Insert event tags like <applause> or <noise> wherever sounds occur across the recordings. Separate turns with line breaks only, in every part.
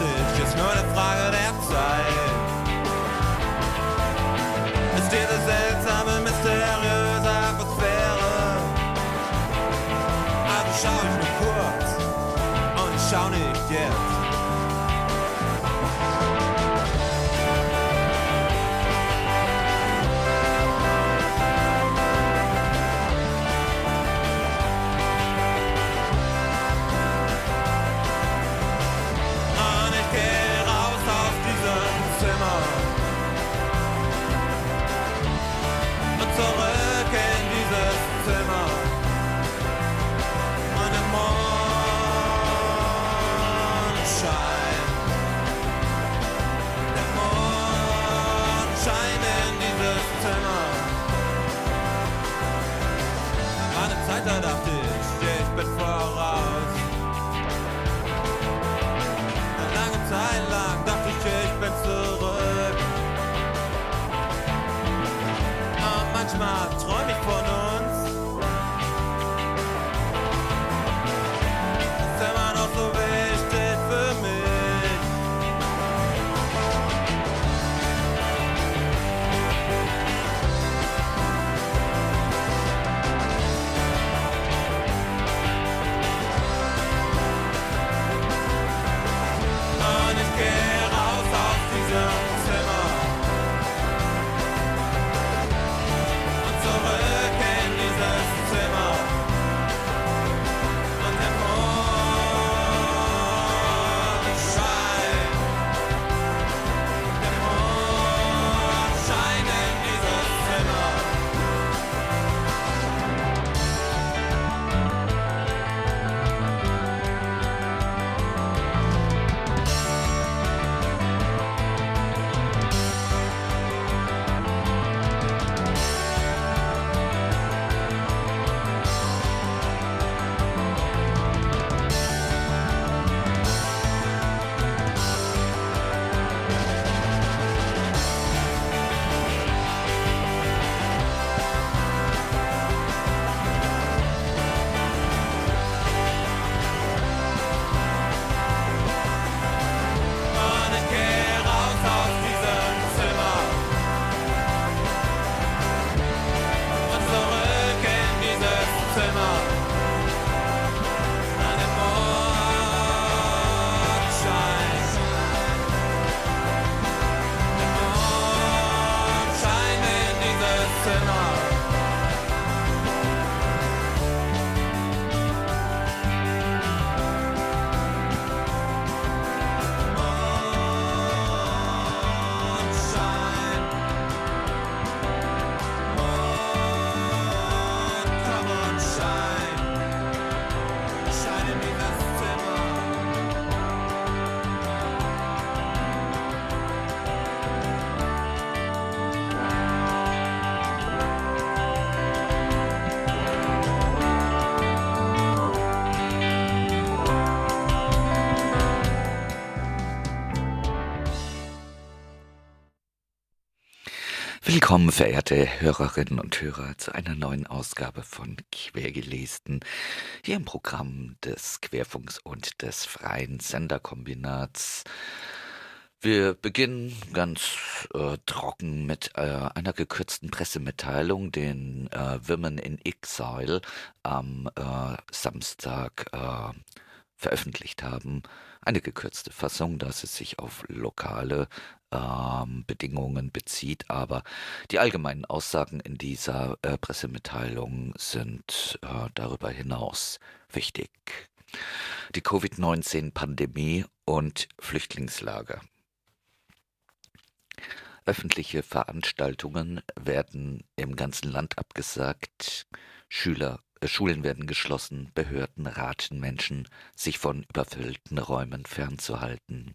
Zeit, da dachte ich, Und
Willkommen, verehrte Hörerinnen und Hörer, zu einer neuen Ausgabe von Quergelesen, hier im Programm des Querfunks und des Freien Senderkombinats. Wir beginnen ganz äh, trocken mit äh, einer gekürzten Pressemitteilung, den äh, Women in Exile am äh, Samstag äh, veröffentlicht haben. Eine gekürzte Fassung, dass es sich auf lokale ähm, Bedingungen bezieht, aber die allgemeinen Aussagen in dieser äh, Pressemitteilung sind äh, darüber hinaus wichtig. Die Covid-19-Pandemie und Flüchtlingslager. Öffentliche Veranstaltungen werden im ganzen Land abgesagt, Schüler, Schulen werden geschlossen, Behörden raten Menschen, sich von überfüllten Räumen fernzuhalten.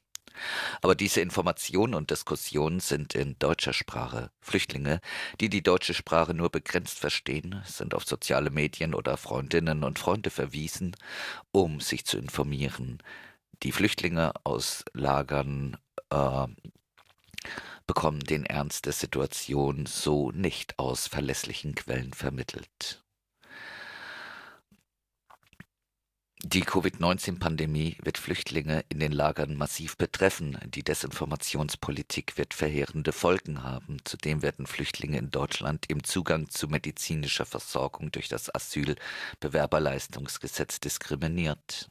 Aber diese Informationen und Diskussionen sind in deutscher Sprache. Flüchtlinge, die die deutsche Sprache nur begrenzt verstehen, sind auf soziale Medien oder Freundinnen und Freunde verwiesen, um sich zu informieren. Die Flüchtlinge aus Lagern äh, bekommen den Ernst der Situation so nicht aus verlässlichen Quellen vermittelt. Die Covid-19-Pandemie wird Flüchtlinge in den Lagern massiv betreffen. Die Desinformationspolitik wird verheerende Folgen haben. Zudem werden Flüchtlinge in Deutschland im Zugang zu medizinischer Versorgung durch das Asylbewerberleistungsgesetz diskriminiert.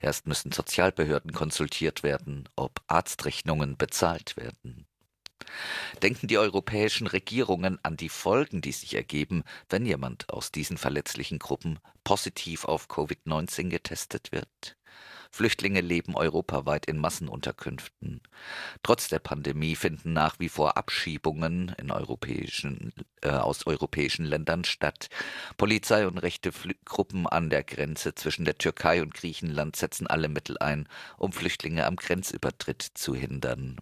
Erst müssen Sozialbehörden konsultiert werden, ob Arztrechnungen bezahlt werden. Denken die europäischen Regierungen an die Folgen, die sich ergeben, wenn jemand aus diesen verletzlichen Gruppen positiv auf Covid-19 getestet wird? Flüchtlinge leben europaweit in Massenunterkünften. Trotz der Pandemie finden nach wie vor Abschiebungen europäischen, äh, aus europäischen Ländern statt. Polizei und rechte Flü Gruppen an der Grenze zwischen der Türkei und Griechenland setzen alle Mittel ein, um Flüchtlinge am Grenzübertritt zu hindern.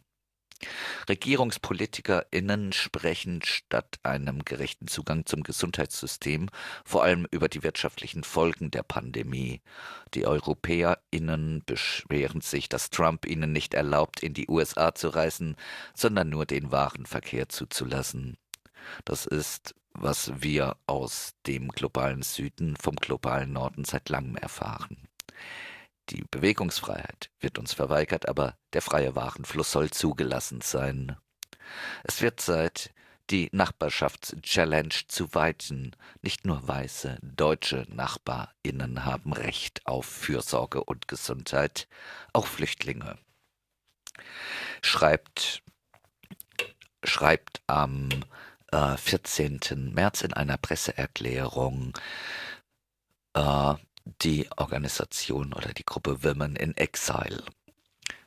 RegierungspolitikerInnen sprechen statt einem gerechten Zugang zum Gesundheitssystem vor allem über die wirtschaftlichen Folgen der Pandemie. Die EuropäerInnen beschweren sich, dass Trump ihnen nicht erlaubt, in die USA zu reisen, sondern nur den Warenverkehr zuzulassen. Das ist, was wir aus dem globalen Süden vom globalen Norden seit langem erfahren. Die Bewegungsfreiheit wird uns verweigert, aber der freie Warenfluss soll zugelassen sein. Es wird Zeit, die Nachbarschaftschallenge zu weiten. Nicht nur weiße deutsche Nachbarinnen haben Recht auf Fürsorge und Gesundheit, auch Flüchtlinge. Schreibt, schreibt am äh, 14. März in einer Presseerklärung äh, die Organisation oder die Gruppe Women in Exile.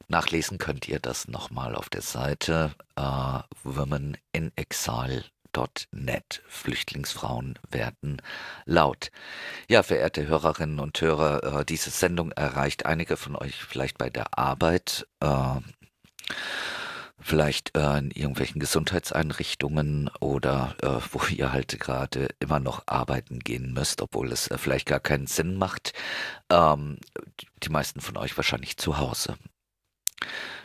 Nachlesen könnt ihr das nochmal auf der Seite äh, womeninexile.net. Flüchtlingsfrauen werden laut. Ja, verehrte Hörerinnen und Hörer, äh, diese Sendung erreicht einige von euch vielleicht bei der Arbeit. Äh, vielleicht äh, in irgendwelchen Gesundheitseinrichtungen oder äh, <laughs> wo ihr halt gerade immer noch arbeiten gehen müsst, obwohl es äh, vielleicht gar keinen Sinn macht. Ähm, die meisten von euch wahrscheinlich zu Hause.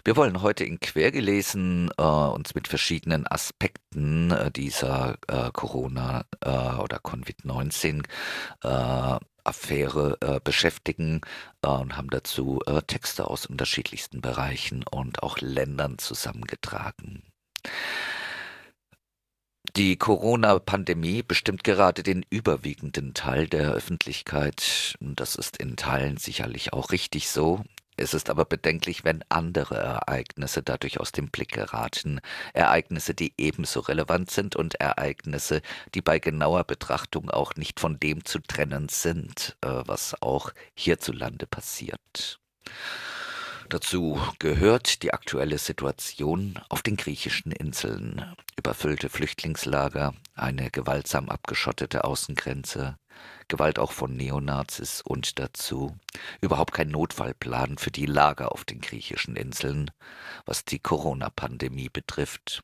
Wir wollen heute in Quergelesen äh, uns mit verschiedenen Aspekten äh, dieser äh, Corona- äh, oder Covid-19 äh, äh, beschäftigen und haben dazu Texte aus unterschiedlichsten Bereichen und auch Ländern zusammengetragen. Die Corona-Pandemie bestimmt gerade den überwiegenden Teil der Öffentlichkeit. Das ist in Teilen sicherlich auch richtig so. Es ist aber bedenklich, wenn andere Ereignisse dadurch aus dem Blick geraten, Ereignisse, die ebenso relevant sind und Ereignisse, die bei genauer Betrachtung auch nicht von dem zu trennen sind, äh, was auch hierzulande passiert. Dazu gehört die aktuelle Situation auf den griechischen Inseln. Überfüllte Flüchtlingslager, eine gewaltsam abgeschottete Außengrenze, Gewalt auch von Neonazis und dazu überhaupt kein Notfallplan für die Lager auf den griechischen Inseln, was die Corona-Pandemie betrifft.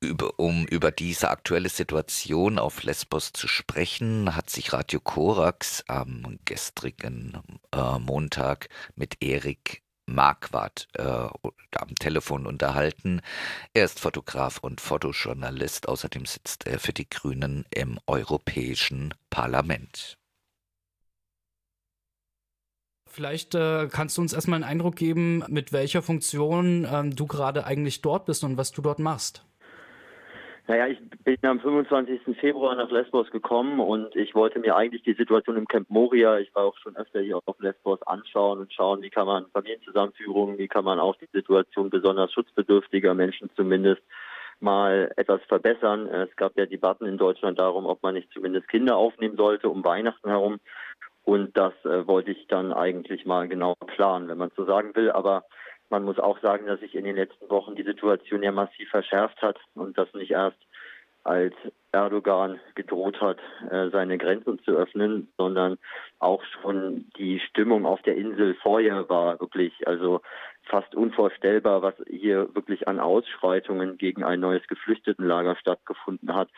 Über, um über diese aktuelle Situation auf Lesbos zu sprechen, hat sich Radio Korax am gestrigen äh, Montag mit Erik Marquardt äh, am Telefon unterhalten. Er ist Fotograf und Fotojournalist. Außerdem sitzt er für die Grünen im Europäischen Parlament.
Vielleicht äh, kannst du uns erstmal einen Eindruck geben, mit welcher Funktion ähm, du gerade eigentlich dort bist und was du dort machst.
Naja, ich bin am 25. Februar nach Lesbos gekommen und ich wollte mir eigentlich die Situation im Camp Moria, ich war auch schon öfter hier auf Lesbos, anschauen und schauen, wie kann man Familienzusammenführung, wie kann man auch die Situation besonders schutzbedürftiger Menschen zumindest mal etwas verbessern. Es gab ja Debatten in Deutschland darum, ob man nicht zumindest Kinder aufnehmen sollte um Weihnachten herum. Und das äh, wollte ich dann eigentlich mal genau planen, wenn man so sagen will. Aber man muss auch sagen, dass sich in den letzten Wochen die Situation ja massiv verschärft hat und das nicht erst als Erdogan gedroht hat, äh, seine Grenzen zu öffnen, sondern auch schon die Stimmung auf der Insel vorher war wirklich, also fast unvorstellbar, was hier wirklich an Ausschreitungen gegen ein neues Geflüchtetenlager stattgefunden hat.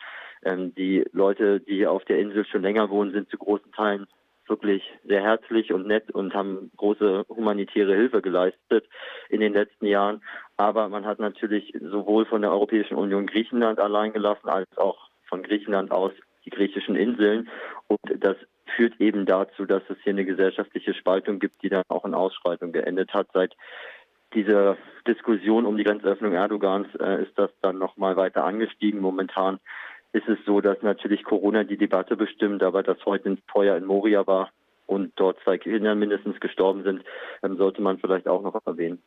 Ähm, die Leute, die auf der Insel schon länger wohnen, sind zu großen Teilen wirklich sehr herzlich und nett und haben große humanitäre Hilfe geleistet in den letzten Jahren. Aber man hat natürlich sowohl von der Europäischen Union Griechenland allein gelassen, als auch von Griechenland aus die griechischen Inseln. Und das führt eben dazu, dass es hier eine gesellschaftliche Spaltung gibt, die dann auch in Ausschreitung geendet hat. Seit dieser Diskussion um die Grenzöffnung Erdogans äh, ist das dann nochmal weiter angestiegen. Momentan ist es so, dass natürlich Corona die Debatte bestimmt, aber dass heute ein Feuer in Moria war und dort zwei Kinder mindestens gestorben sind, ähm, sollte man vielleicht auch noch erwähnen.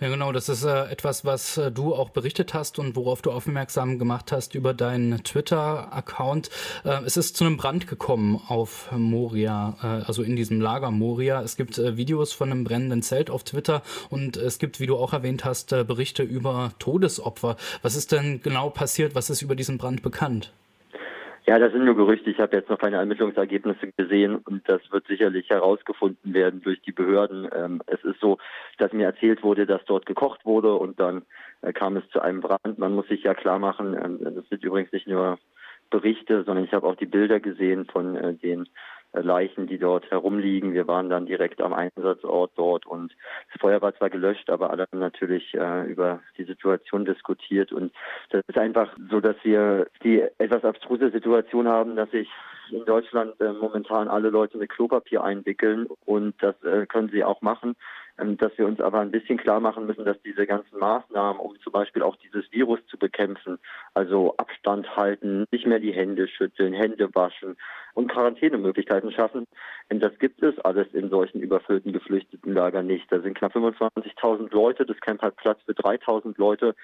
Ja, genau, das ist äh, etwas, was äh, du auch berichtet hast und worauf du aufmerksam gemacht hast über deinen Twitter-Account. Äh, es ist zu einem Brand gekommen auf Moria, äh, also in diesem Lager Moria. Es gibt äh, Videos von einem brennenden Zelt auf Twitter und es gibt, wie du auch erwähnt hast, äh, Berichte über Todesopfer. Was ist denn genau passiert? Was ist über diesen Brand bekannt?
Ja, das sind nur Gerüchte. Ich habe jetzt noch keine Ermittlungsergebnisse gesehen und das wird sicherlich herausgefunden werden durch die Behörden. Ähm, es ist so, dass mir erzählt wurde, dass dort gekocht wurde und dann äh, kam es zu einem Brand. Man muss sich ja klar machen, ähm, das sind übrigens nicht nur Berichte, sondern ich habe auch die Bilder gesehen von äh, den Leichen, die dort herumliegen. Wir waren dann direkt am Einsatzort dort und das Feuer war zwar gelöscht, aber alle haben natürlich äh, über die Situation diskutiert und das ist einfach so, dass wir die etwas abstruse Situation haben, dass sich in Deutschland äh, momentan alle Leute mit Klopapier einwickeln und das äh, können sie auch machen. Ähm, dass wir uns aber ein bisschen klar machen müssen, dass diese ganzen Maßnahmen, um zum Beispiel auch dieses Virus zu bekämpfen, also Abstand halten, nicht mehr die Hände schütteln, Hände waschen und Quarantänemöglichkeiten schaffen, denn das gibt es alles in solchen überfüllten Geflüchtetenlagern nicht. Da sind knapp 25.000 Leute, das Camp hat Platz für 3.000 Leute.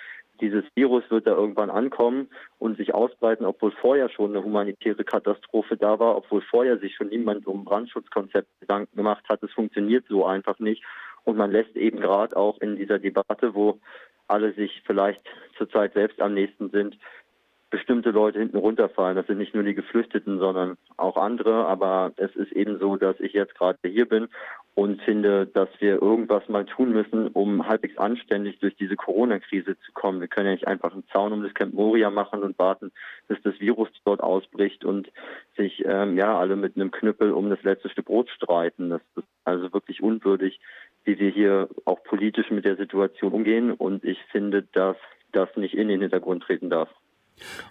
Dieses Virus wird da irgendwann ankommen und sich ausbreiten, obwohl vorher schon eine humanitäre Katastrophe da war, obwohl vorher sich schon niemand um Brandschutzkonzept Gedanken gemacht hat. Es funktioniert so einfach nicht. Und man lässt eben gerade auch in dieser Debatte, wo alle sich vielleicht zurzeit selbst am nächsten sind, bestimmte Leute hinten runterfallen. Das sind nicht nur die Geflüchteten, sondern auch andere. Aber es ist eben so, dass ich jetzt gerade hier bin und finde, dass wir irgendwas mal tun müssen, um halbwegs anständig durch diese Corona-Krise zu kommen. Wir können ja nicht einfach einen Zaun um das Camp Moria machen und warten, bis das Virus dort ausbricht und sich ähm, ja alle mit einem Knüppel um das letzte Stück Brot streiten. Das ist also wirklich unwürdig, wie wir hier auch politisch mit der Situation umgehen. Und ich finde, dass das nicht in den Hintergrund treten darf.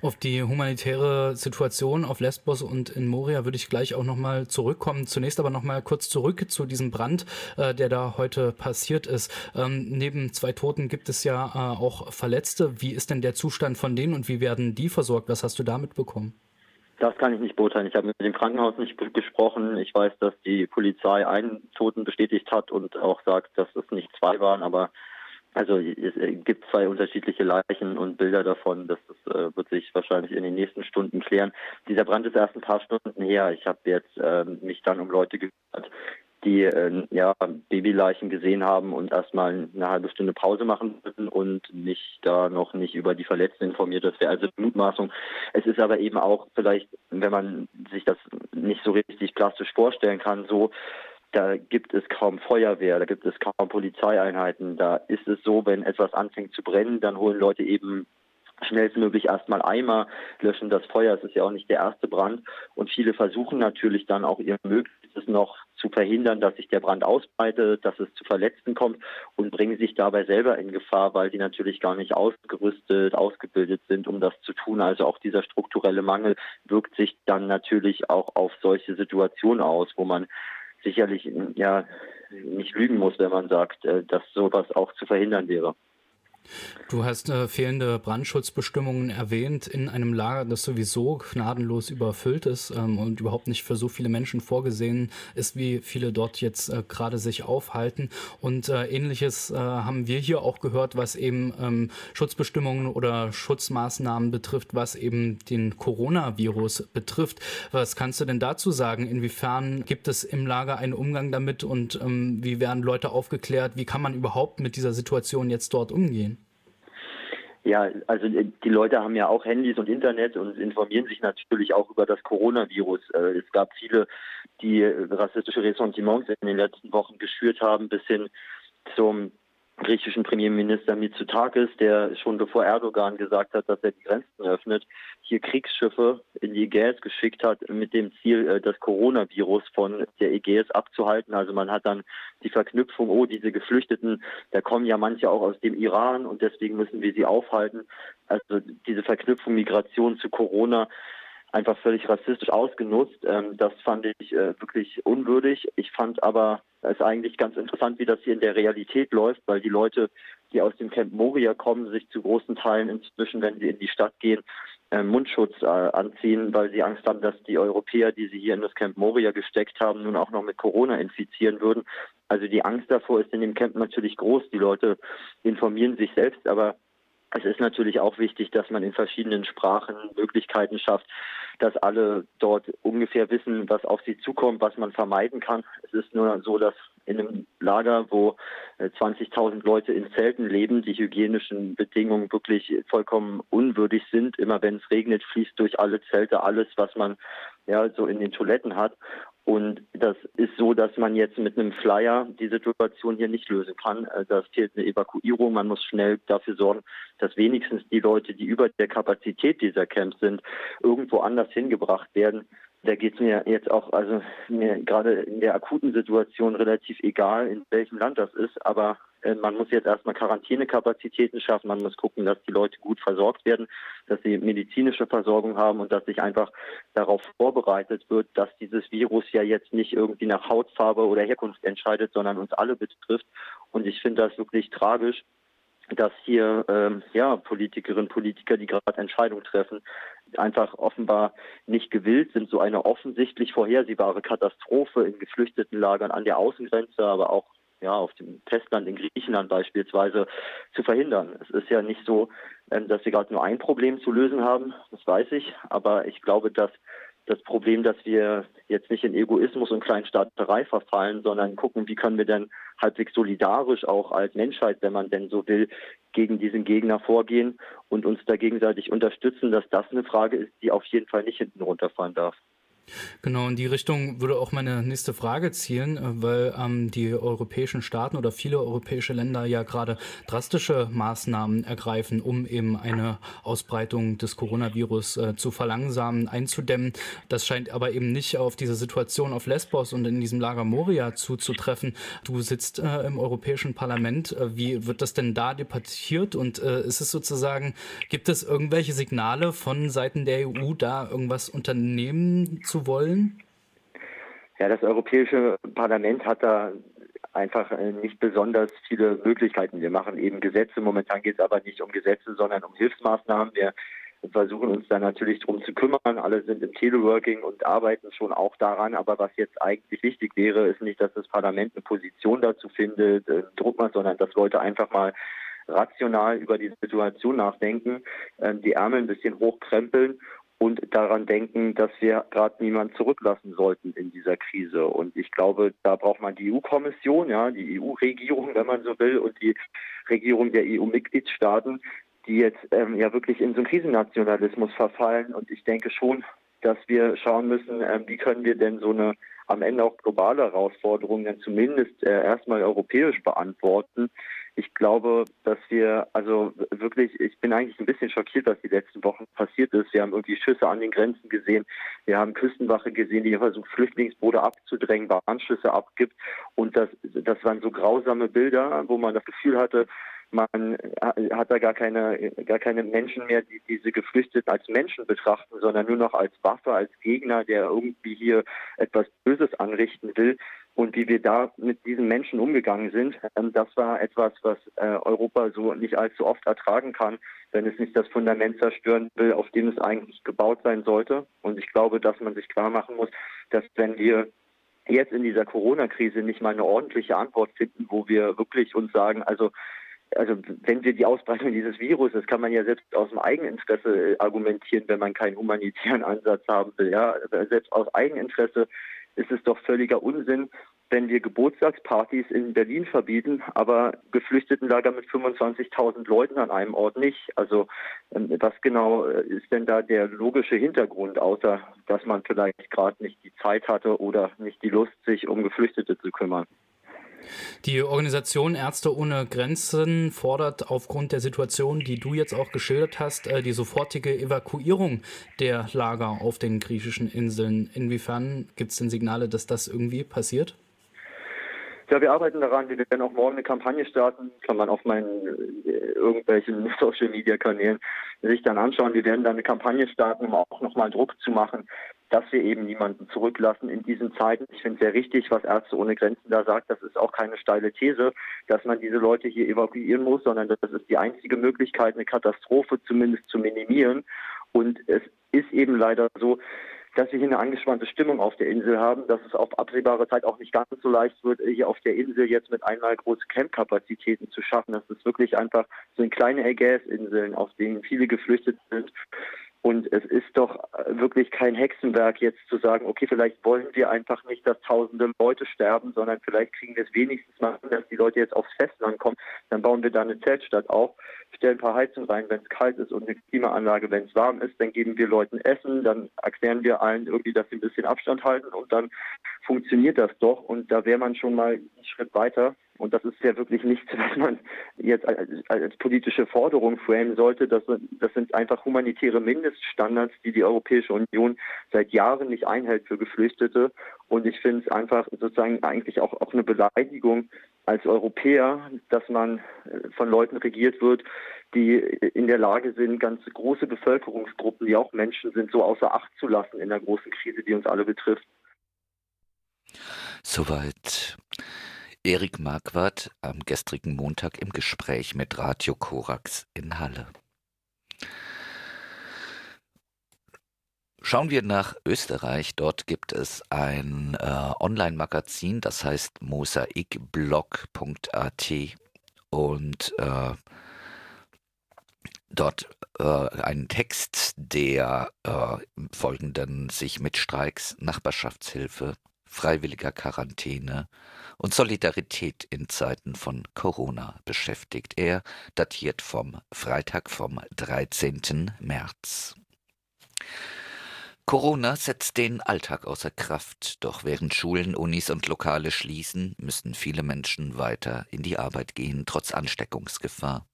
Auf die humanitäre Situation auf Lesbos und in Moria würde ich gleich auch nochmal zurückkommen. Zunächst aber nochmal kurz zurück zu diesem Brand, äh, der da heute passiert ist. Ähm, neben zwei Toten gibt es ja äh, auch Verletzte. Wie ist denn der Zustand von denen und wie werden die versorgt? Was hast du da mitbekommen?
Das kann ich nicht beurteilen. Ich habe mit dem Krankenhaus nicht gesprochen. Ich weiß, dass die Polizei einen Toten bestätigt hat und auch sagt, dass es nicht zwei waren, aber also es gibt zwei unterschiedliche Leichen und Bilder davon. Das, das äh, wird sich wahrscheinlich in den nächsten Stunden klären. Dieser Brand ist erst ein paar Stunden her. Ich habe jetzt äh, mich dann um Leute gekümmert, die äh, ja Babyleichen gesehen haben und erstmal eine halbe Stunde Pause machen würden und mich da noch nicht über die Verletzten informiert. Das wäre also Mutmaßung. Es ist aber eben auch vielleicht, wenn man sich das nicht so richtig plastisch vorstellen kann, so da gibt es kaum Feuerwehr, da gibt es kaum Polizeieinheiten. Da ist es so, wenn etwas anfängt zu brennen, dann holen Leute eben schnellstmöglich erstmal Eimer, löschen das Feuer. Es ist ja auch nicht der erste Brand. Und viele versuchen natürlich dann auch ihr Möglichstes noch zu verhindern, dass sich der Brand ausbreitet, dass es zu Verletzten kommt und bringen sich dabei selber in Gefahr, weil die natürlich gar nicht ausgerüstet, ausgebildet sind, um das zu tun. Also auch dieser strukturelle Mangel wirkt sich dann natürlich auch auf solche Situationen aus, wo man sicherlich ja nicht lügen muss, wenn man sagt, äh, dass sowas auch zu verhindern wäre.
Du hast äh, fehlende Brandschutzbestimmungen erwähnt in einem Lager, das sowieso gnadenlos überfüllt ist ähm, und überhaupt nicht für so viele Menschen vorgesehen ist, wie viele dort jetzt äh, gerade sich aufhalten. Und äh, ähnliches äh, haben wir hier auch gehört, was eben ähm, Schutzbestimmungen oder Schutzmaßnahmen betrifft, was eben den Coronavirus betrifft. Was kannst du denn dazu sagen? Inwiefern gibt es im Lager einen Umgang damit und ähm, wie werden Leute aufgeklärt? Wie kann man überhaupt mit dieser Situation jetzt dort umgehen?
Ja, also äh, die Leute haben ja auch Handys und Internet und informieren sich natürlich auch über das Coronavirus. Äh, es gab viele, die rassistische Ressentiments in den letzten Wochen geschürt haben, bis hin zum griechischen Premierminister Mitsotakis, der schon bevor Erdogan gesagt hat, dass er die Grenzen öffnet, hier Kriegsschiffe in die Ägäis geschickt hat mit dem Ziel, äh, das Coronavirus von der Ägäis abzuhalten. Also man hat dann die Verknüpfung, oh, diese Geflüchteten, da kommen ja manche auch aus dem Iran und deswegen müssen wir sie aufhalten. Also diese Verknüpfung Migration zu Corona einfach völlig rassistisch ausgenutzt. Ähm, das fand ich äh, wirklich unwürdig. Ich fand aber es eigentlich ganz interessant, wie das hier in der Realität läuft, weil die Leute, die aus dem Camp Moria kommen, sich zu großen Teilen inzwischen, wenn sie in die Stadt gehen, äh, Mundschutz äh, anziehen, weil sie Angst haben, dass die Europäer, die sie hier in das Camp Moria gesteckt haben, nun auch noch mit Corona infizieren würden. Also die Angst davor ist in dem Camp natürlich groß. Die Leute informieren sich selbst, aber es ist natürlich auch wichtig, dass man in verschiedenen Sprachen Möglichkeiten schafft, dass alle dort ungefähr wissen, was auf sie zukommt, was man vermeiden kann. Es ist nur so, dass in einem Lager, wo 20.000 äh, Leute in Zelten leben, die hygienischen Bedingungen wirklich vollkommen unwürdig sind. Immer wenn es regnet, fließt durch alle Zelte alles, was man ja so in den Toiletten hat. Und das ist so, dass man jetzt mit einem Flyer die Situation hier nicht lösen kann. Äh, da fehlt eine Evakuierung. Man muss schnell dafür sorgen, dass wenigstens die Leute, die über der Kapazität dieser Camps sind, irgendwo anders hingebracht werden. Da geht es mir jetzt auch, also mir gerade in der akuten Situation relativ egal, in welchem Land das ist, aber man muss jetzt erstmal Quarantänekapazitäten schaffen, man muss gucken, dass die Leute gut versorgt werden, dass sie medizinische Versorgung haben und dass sich einfach darauf vorbereitet wird, dass dieses Virus ja jetzt nicht irgendwie nach Hautfarbe oder Herkunft entscheidet, sondern uns alle betrifft. Und ich finde das wirklich tragisch, dass hier ähm, ja Politikerinnen und Politiker, die gerade Entscheidungen treffen, einfach offenbar nicht gewillt sind, so eine offensichtlich vorhersehbare Katastrophe in geflüchteten Lagern an der Außengrenze, aber auch ja, auf dem Festland in Griechenland beispielsweise zu verhindern. Es ist ja nicht so, ähm, dass wir gerade nur ein Problem zu lösen haben, das weiß ich, aber ich glaube, dass das Problem, dass wir jetzt nicht in Egoismus und Kleinstaaterei verfallen, sondern gucken, wie können wir denn halbwegs solidarisch auch als Menschheit, wenn man denn so will, gegen diesen Gegner vorgehen und uns da gegenseitig unterstützen, dass das eine Frage ist, die auf jeden Fall nicht hinten runterfallen darf.
Genau, in die Richtung würde auch meine nächste Frage zielen, äh, weil ähm, die europäischen Staaten oder viele europäische Länder ja gerade drastische Maßnahmen ergreifen, um eben eine Ausbreitung des Coronavirus äh, zu verlangsamen, einzudämmen. Das scheint aber eben nicht auf diese Situation auf Lesbos und in diesem Lager Moria zuzutreffen. Du sitzt äh, im Europäischen Parlament. Äh, wie wird das denn da debattiert? Und äh, ist es sozusagen, gibt es irgendwelche Signale von Seiten der EU, da irgendwas unternehmen zu wollen?
Ja, das Europäische Parlament hat da einfach äh, nicht besonders viele Möglichkeiten. Wir machen eben Gesetze. Momentan geht es aber nicht um Gesetze, sondern um Hilfsmaßnahmen. Wir versuchen uns da natürlich drum zu kümmern. Alle sind im Teleworking und arbeiten schon auch daran. Aber was jetzt eigentlich wichtig wäre, ist nicht, dass das Parlament eine Position dazu findet, äh, Druck macht, sondern dass Leute einfach mal rational über die Situation nachdenken, äh, die Ärmel ein bisschen hochkrempeln und daran denken, dass wir gerade niemand zurücklassen sollten in dieser Krise. Und ich glaube, da braucht man die EU-Kommission, ja, die EU-Regierung, wenn man so will, und die Regierung der EU-Mitgliedstaaten, die jetzt ähm, ja wirklich in so einen Krisennationalismus verfallen. Und ich denke schon, dass wir schauen müssen, äh, wie können wir denn so eine am Ende auch globale Herausforderung dann zumindest äh, erstmal europäisch beantworten ich glaube, dass wir, also wirklich, ich bin eigentlich ein bisschen schockiert, was die letzten Wochen passiert ist. Wir haben irgendwie Schüsse an den Grenzen gesehen. Wir haben Küstenwache gesehen, die versucht, Flüchtlingsboote abzudrängen, Warnschüsse abgibt. Und das, das waren so grausame Bilder, wo man das Gefühl hatte, man hat da gar keine, gar keine Menschen mehr, die diese Geflüchteten als Menschen betrachten, sondern nur noch als Waffe, als Gegner, der irgendwie hier etwas Böses anrichten will und wie wir da mit diesen Menschen umgegangen sind, ähm, das war etwas, was äh, Europa so nicht allzu oft ertragen kann, wenn es nicht das Fundament zerstören will, auf dem es eigentlich gebaut sein sollte. Und ich glaube, dass man sich klar machen muss, dass wenn wir jetzt in dieser Corona-Krise nicht mal eine ordentliche Antwort finden, wo wir wirklich uns sagen, also also wenn wir die Ausbreitung dieses Virus, das kann man ja selbst aus dem Eigeninteresse äh, argumentieren, wenn man keinen humanitären Ansatz haben will. Ja, selbst aus Eigeninteresse ist es doch völliger Unsinn, wenn wir Geburtstagspartys in Berlin verbieten, aber Geflüchtetenlager mit 25.000 Leuten an einem Ort nicht. Also ähm, was genau äh, ist denn da der logische Hintergrund, außer dass man vielleicht gerade nicht die Zeit hatte oder nicht die Lust, sich um Geflüchtete zu kümmern?
Die Organisation Ärzte ohne Grenzen fordert aufgrund der Situation, die du jetzt auch geschildert hast, äh, die sofortige Evakuierung der Lager auf den griechischen Inseln. Inwiefern gibt es denn Signale, dass das irgendwie passiert?
Ja, wir arbeiten daran. Wir werden auch morgen eine Kampagne starten. Kann man auf meinen äh, irgendwelchen <laughs> Social Media Kanälen sich dann anschauen. Wir werden dann eine Kampagne starten, um auch nochmal Druck zu machen, dass wir eben niemanden zurücklassen in diesen Zeiten. Ich finde es sehr richtig, was Ärzte ohne Grenzen da sagt. Das ist auch keine steile These, dass man diese Leute hier evakuieren muss, sondern das ist die einzige Möglichkeit, eine Katastrophe zumindest zu minimieren. Und es ist eben leider so, dass wir hier eine angespannte Stimmung auf der Insel haben, dass es auf absehbare Zeit auch nicht ganz so leicht wird, hier auf der Insel jetzt mit einmal große Campkapazitäten zu schaffen. Das ist wirklich einfach so eine kleine Ägäisinseln, auf denen viele geflüchtet sind. Und es ist doch wirklich kein Hexenwerk jetzt zu sagen, okay, vielleicht wollen wir einfach nicht, dass tausende Leute sterben, sondern vielleicht kriegen wir es wenigstens mal, dass die Leute jetzt aufs Festland kommen. Dann bauen wir da eine Zeltstadt auf, stellen ein paar Heizungen rein, wenn es kalt ist und eine Klimaanlage, wenn es warm ist. Dann geben wir Leuten Essen, dann erklären wir allen irgendwie, dass sie ein bisschen Abstand halten und dann funktioniert das doch. Und da wäre man schon mal einen Schritt weiter. Und das ist ja wirklich nichts, <laughs> was man jetzt als, als politische Forderung framen sollte. Das, das, sind einfach humanitäre Mindeststandards, die die Europäische Union seit Jahren nicht einhält für Geflüchtete. Und ich finde es einfach sozusagen eigentlich auch, auch eine Beleidigung als Europäer, dass man äh, von Leuten regiert wird, die in der Lage sind, ganz große Bevölkerungsgruppen, die auch Menschen sind, so außer Acht zu lassen in der großen Krise, die uns alle betrifft.
Soweit Erik Marquardt am gestrigen Montag im Gespräch mit Radio Korax in Halle. Schauen wir nach Österreich. Dort gibt es ein äh, Online-Magazin, das heißt mosaikblog.at und äh, dort äh, einen Text, der äh, folgenden sich mit Streiks, Nachbarschaftshilfe, freiwilliger Quarantäne und Solidarität in Zeiten von Corona beschäftigt. Er datiert vom Freitag vom 13. März. Corona setzt den Alltag außer Kraft, doch während Schulen, Unis und Lokale schließen, müssen viele Menschen weiter in die Arbeit gehen, trotz Ansteckungsgefahr.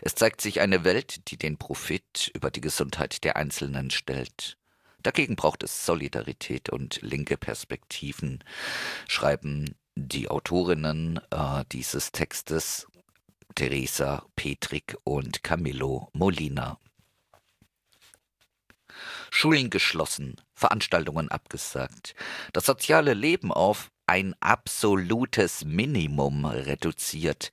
Es zeigt sich eine Welt, die den Profit über die Gesundheit der Einzelnen stellt. Dagegen braucht es Solidarität und linke Perspektiven, schreiben die Autorinnen äh, dieses Textes Teresa Petrik und Camillo Molina. Schulen geschlossen, Veranstaltungen abgesagt, das soziale Leben auf ein absolutes Minimum reduziert,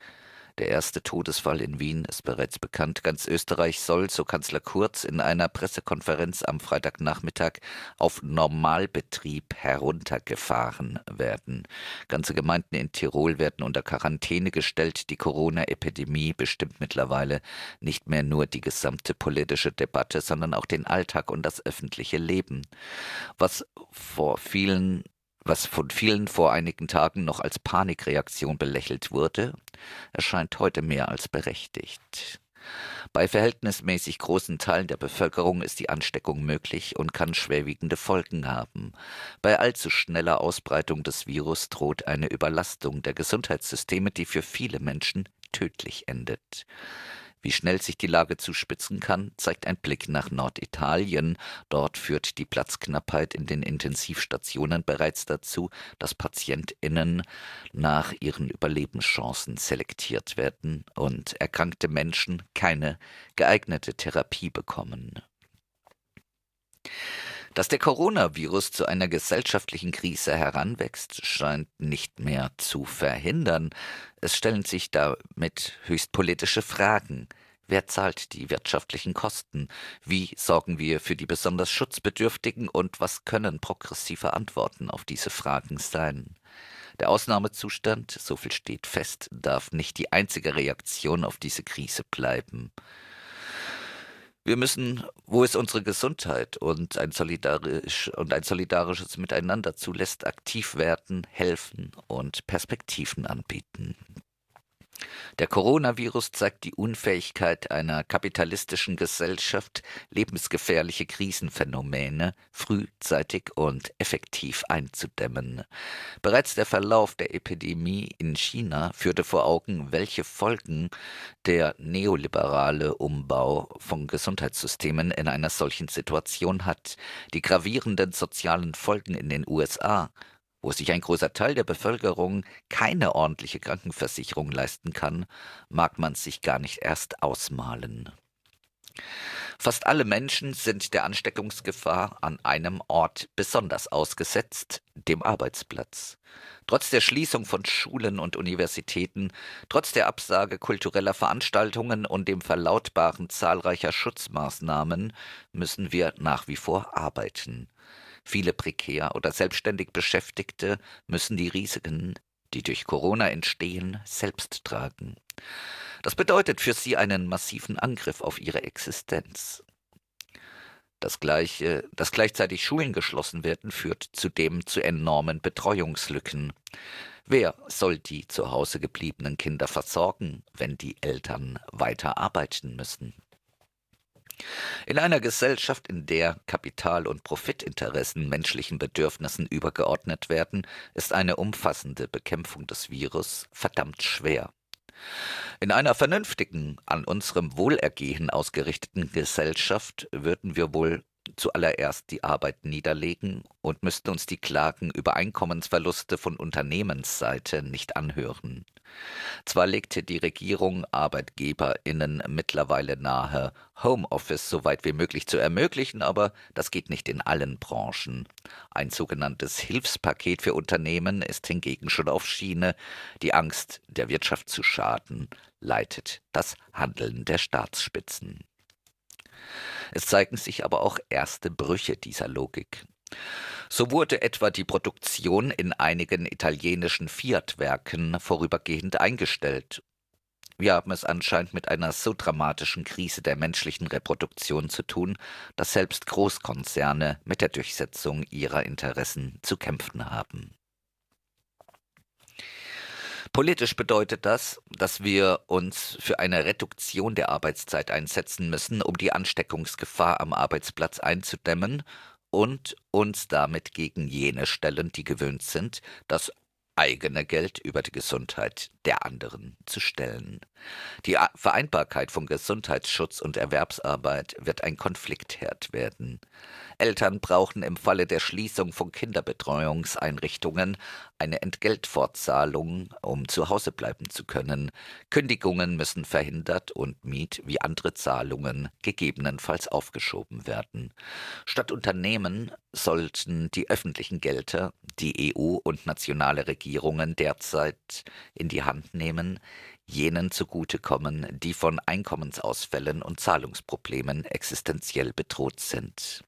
der erste Todesfall in Wien ist bereits bekannt. Ganz Österreich soll, so Kanzler Kurz, in einer Pressekonferenz am Freitagnachmittag auf Normalbetrieb heruntergefahren werden. Ganze Gemeinden in Tirol werden unter Quarantäne gestellt. Die Corona-Epidemie bestimmt mittlerweile nicht mehr nur die gesamte politische Debatte, sondern auch den Alltag und das öffentliche Leben. Was vor vielen was von vielen vor einigen Tagen noch als Panikreaktion belächelt wurde, erscheint heute mehr als berechtigt. Bei verhältnismäßig großen Teilen der Bevölkerung ist die Ansteckung möglich und kann schwerwiegende Folgen haben. Bei allzu schneller Ausbreitung des Virus droht eine Überlastung der Gesundheitssysteme, die für viele Menschen tödlich endet. Wie schnell sich die Lage zuspitzen kann, zeigt ein Blick nach Norditalien. Dort führt die Platzknappheit in den Intensivstationen bereits dazu, dass PatientInnen nach ihren Überlebenschancen selektiert werden und erkrankte Menschen keine geeignete Therapie bekommen. Dass der Coronavirus zu einer gesellschaftlichen Krise heranwächst, scheint nicht mehr zu verhindern. Es stellen sich damit höchst politische Fragen. Wer zahlt die wirtschaftlichen Kosten? Wie sorgen wir für die besonders Schutzbedürftigen und was können progressive Antworten auf diese Fragen sein? Der Ausnahmezustand, so viel steht fest, darf nicht die einzige Reaktion auf diese Krise bleiben. Wir müssen, wo es unsere Gesundheit und ein, solidarisch, und ein solidarisches Miteinander zulässt, aktiv werden, helfen und Perspektiven anbieten. Der Coronavirus zeigt die Unfähigkeit einer kapitalistischen Gesellschaft, lebensgefährliche Krisenphänomene frühzeitig und effektiv einzudämmen. Bereits der Verlauf der Epidemie in China führte vor Augen, welche Folgen der neoliberale Umbau von Gesundheitssystemen in einer solchen Situation hat. Die gravierenden sozialen Folgen in den USA wo sich ein großer Teil der Bevölkerung keine ordentliche Krankenversicherung leisten kann, mag man sich gar nicht erst ausmalen. Fast alle Menschen sind der Ansteckungsgefahr an einem Ort besonders ausgesetzt, dem Arbeitsplatz. Trotz der Schließung von Schulen und Universitäten, trotz der Absage kultureller Veranstaltungen und dem Verlautbaren zahlreicher Schutzmaßnahmen müssen wir nach wie vor arbeiten. Viele prekär oder selbstständig Beschäftigte müssen die Risiken, die durch Corona entstehen, selbst tragen. Das bedeutet für sie einen massiven Angriff auf ihre Existenz. Das gleiche, dass gleichzeitig Schulen geschlossen werden, führt zudem zu enormen Betreuungslücken. Wer soll die zu Hause gebliebenen Kinder versorgen, wenn die Eltern weiter arbeiten müssen? In einer Gesellschaft, in der Kapital- und Profitinteressen menschlichen Bedürfnissen übergeordnet werden, ist eine umfassende Bekämpfung des Virus verdammt schwer. In einer vernünftigen, an unserem Wohlergehen ausgerichteten Gesellschaft würden wir wohl zuallererst die Arbeit niederlegen und müssten uns die Klagen über Einkommensverluste von Unternehmensseite nicht anhören. Zwar legte die Regierung ArbeitgeberInnen mittlerweile nahe, Homeoffice so weit wie möglich zu ermöglichen, aber das geht nicht in allen Branchen. Ein sogenanntes Hilfspaket für Unternehmen ist hingegen schon auf Schiene. Die Angst, der Wirtschaft zu schaden, leitet das Handeln der Staatsspitzen. Es zeigen sich aber auch erste Brüche dieser Logik. So wurde etwa die Produktion in einigen italienischen Fiat-Werken vorübergehend eingestellt. Wir haben es anscheinend mit einer so dramatischen Krise der menschlichen Reproduktion zu tun, dass selbst Großkonzerne mit der Durchsetzung ihrer Interessen zu kämpfen haben. Politisch bedeutet das, dass wir uns für eine Reduktion der Arbeitszeit einsetzen müssen, um die Ansteckungsgefahr am Arbeitsplatz einzudämmen und uns damit gegen jene stellen, die gewöhnt sind, das eigene Geld über die Gesundheit der anderen zu stellen. Die Vereinbarkeit von Gesundheitsschutz und Erwerbsarbeit wird ein Konfliktherd werden. Eltern brauchen im Falle der Schließung von Kinderbetreuungseinrichtungen eine Entgeltfortzahlung, um zu Hause bleiben zu können. Kündigungen müssen verhindert und Miet wie andere Zahlungen gegebenenfalls aufgeschoben werden. Statt Unternehmen sollten die öffentlichen Gelder, die EU und nationale Regierungen derzeit in die Hand nehmen, jenen zugutekommen, die von Einkommensausfällen und Zahlungsproblemen existenziell bedroht sind.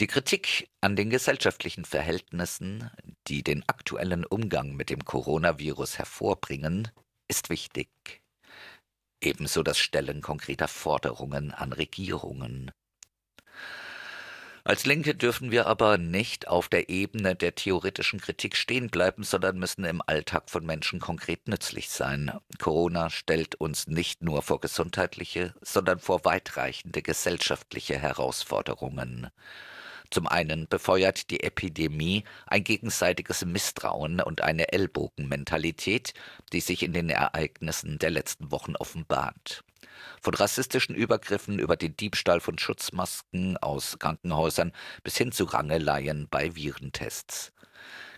Die Kritik an den gesellschaftlichen Verhältnissen, die den aktuellen Umgang mit dem Coronavirus hervorbringen, ist wichtig. Ebenso das Stellen konkreter Forderungen an Regierungen. Als Linke dürfen wir aber nicht auf der Ebene der theoretischen Kritik stehen bleiben, sondern müssen im Alltag von Menschen konkret nützlich sein. Corona stellt uns nicht nur vor gesundheitliche, sondern vor weitreichende gesellschaftliche Herausforderungen. Zum einen befeuert die Epidemie ein gegenseitiges Misstrauen und eine Ellbogenmentalität, die sich in den Ereignissen der letzten Wochen offenbart. Von rassistischen Übergriffen über den Diebstahl von Schutzmasken aus Krankenhäusern bis hin zu Rangeleien bei Virentests.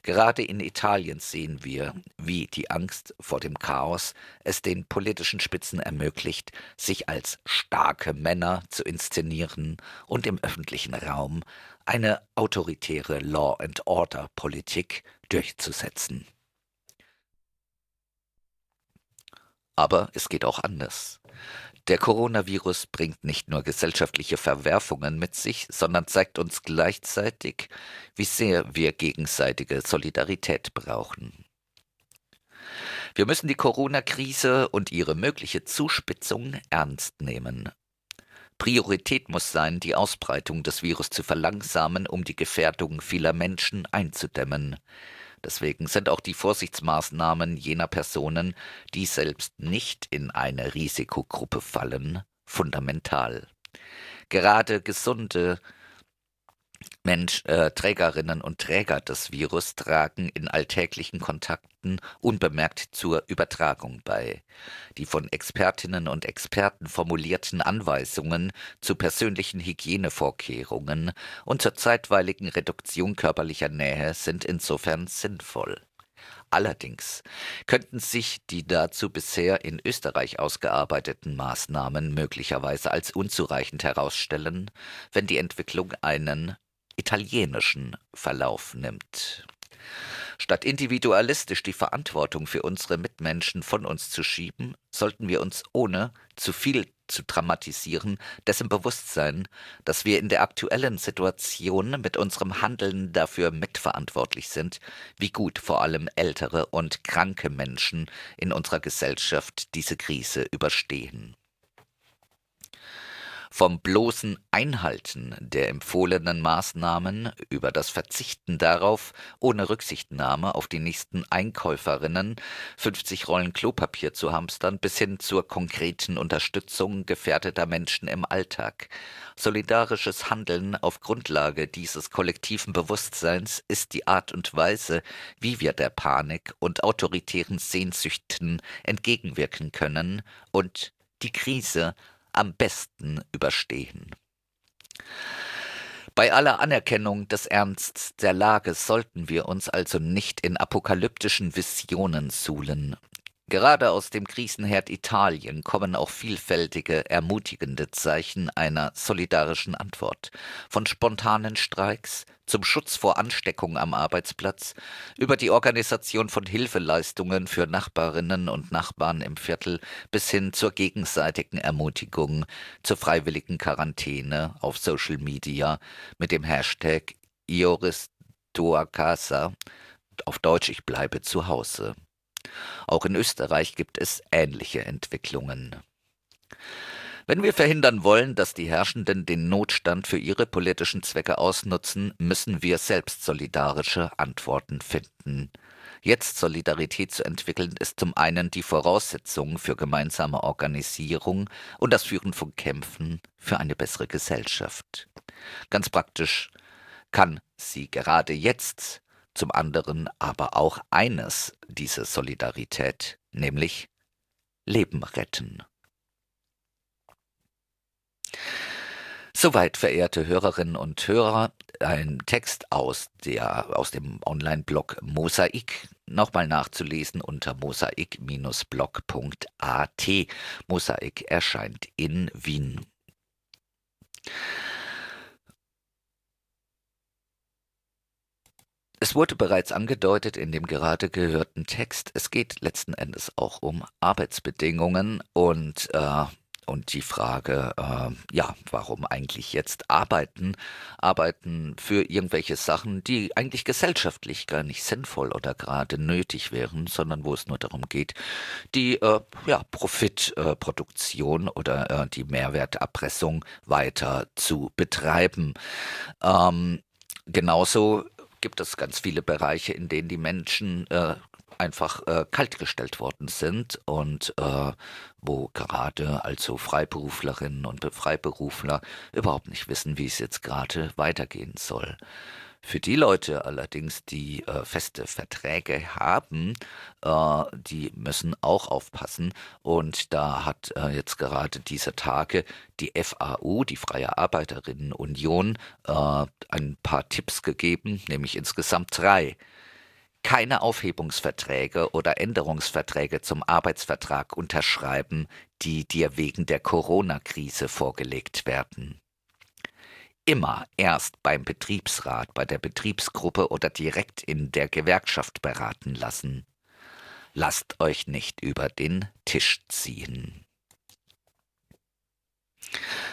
Gerade in Italien sehen wir, wie die Angst vor dem Chaos es den politischen Spitzen ermöglicht, sich als starke Männer zu inszenieren und im öffentlichen Raum eine autoritäre Law-and-Order-Politik durchzusetzen. Aber es geht auch anders. Der Coronavirus bringt nicht nur gesellschaftliche Verwerfungen mit sich, sondern zeigt uns gleichzeitig, wie sehr wir gegenseitige Solidarität brauchen. Wir müssen die Corona-Krise und ihre mögliche Zuspitzung ernst nehmen. Priorität muss sein, die Ausbreitung des Virus zu verlangsamen, um die Gefährdung vieler Menschen einzudämmen. Deswegen sind auch die Vorsichtsmaßnahmen jener Personen, die selbst nicht in eine Risikogruppe fallen, fundamental. Gerade gesunde, Mensch, äh, Trägerinnen und Träger des Virus tragen in alltäglichen Kontakten unbemerkt zur Übertragung bei. Die von Expertinnen und Experten formulierten Anweisungen zu persönlichen Hygienevorkehrungen und zur zeitweiligen Reduktion körperlicher Nähe sind insofern sinnvoll. Allerdings könnten sich die dazu bisher in Österreich ausgearbeiteten Maßnahmen möglicherweise als unzureichend herausstellen, wenn die Entwicklung einen italienischen Verlauf nimmt. Statt individualistisch die Verantwortung für unsere Mitmenschen von uns zu schieben, sollten wir uns ohne zu viel zu dramatisieren, dessen bewusst sein, dass wir in der aktuellen Situation mit unserem Handeln dafür mitverantwortlich sind, wie gut vor allem ältere und kranke Menschen in unserer Gesellschaft diese Krise überstehen. Vom bloßen Einhalten der empfohlenen Maßnahmen über das Verzichten darauf, ohne Rücksichtnahme auf die nächsten Einkäuferinnen 50 Rollen Klopapier zu hamstern, bis hin zur konkreten Unterstützung gefährdeter Menschen im Alltag. Solidarisches Handeln auf Grundlage dieses kollektiven Bewusstseins ist die Art und Weise, wie wir der Panik und autoritären Sehnsüchten entgegenwirken können und die Krise am besten überstehen. Bei aller Anerkennung des Ernsts der Lage sollten wir uns also nicht in apokalyptischen Visionen suhlen. Gerade aus dem Krisenherd Italien kommen auch vielfältige, ermutigende Zeichen einer solidarischen Antwort. Von spontanen Streiks zum Schutz vor Ansteckung am Arbeitsplatz, über die Organisation von Hilfeleistungen für Nachbarinnen und Nachbarn im Viertel bis hin zur gegenseitigen Ermutigung zur freiwilligen Quarantäne auf Social Media mit dem Hashtag Ioris Tua Casa, auf Deutsch ich bleibe zu Hause. Auch in Österreich gibt es ähnliche Entwicklungen. Wenn wir verhindern wollen, dass die Herrschenden den Notstand für ihre politischen Zwecke ausnutzen, müssen wir selbst solidarische Antworten finden. Jetzt Solidarität zu entwickeln, ist zum einen die Voraussetzung für gemeinsame Organisierung und das Führen von Kämpfen für eine bessere Gesellschaft. Ganz praktisch kann sie gerade jetzt zum anderen aber auch eines, diese Solidarität, nämlich Leben retten. Soweit, verehrte Hörerinnen und Hörer, ein Text aus, der, aus dem Online-Blog Mosaik, nochmal nachzulesen unter mosaik-blog.at. Mosaik erscheint in Wien. Es wurde bereits angedeutet in dem gerade gehörten Text, es geht letzten Endes auch um Arbeitsbedingungen und äh, und die Frage, äh, ja, warum eigentlich jetzt arbeiten? Arbeiten für irgendwelche Sachen, die eigentlich gesellschaftlich gar nicht sinnvoll oder gerade nötig wären, sondern wo es nur darum geht, die äh, ja, Profitproduktion oder äh, die Mehrwerterpressung weiter zu betreiben. Ähm, genauso gibt es ganz viele Bereiche, in denen die Menschen äh, einfach äh, kaltgestellt worden sind und äh, wo gerade also Freiberuflerinnen und Freiberufler überhaupt nicht wissen, wie es jetzt gerade weitergehen soll. Für die Leute allerdings, die äh, feste Verträge haben, äh, die müssen auch aufpassen. Und da hat äh, jetzt gerade diese Tage die FAU, die Freie Arbeiterinnenunion, äh, ein paar Tipps gegeben, nämlich insgesamt drei keine Aufhebungsverträge oder Änderungsverträge zum Arbeitsvertrag unterschreiben, die dir wegen der Corona-Krise vorgelegt werden. Immer erst beim Betriebsrat, bei der Betriebsgruppe oder direkt in der Gewerkschaft beraten lassen. Lasst euch nicht über den Tisch ziehen.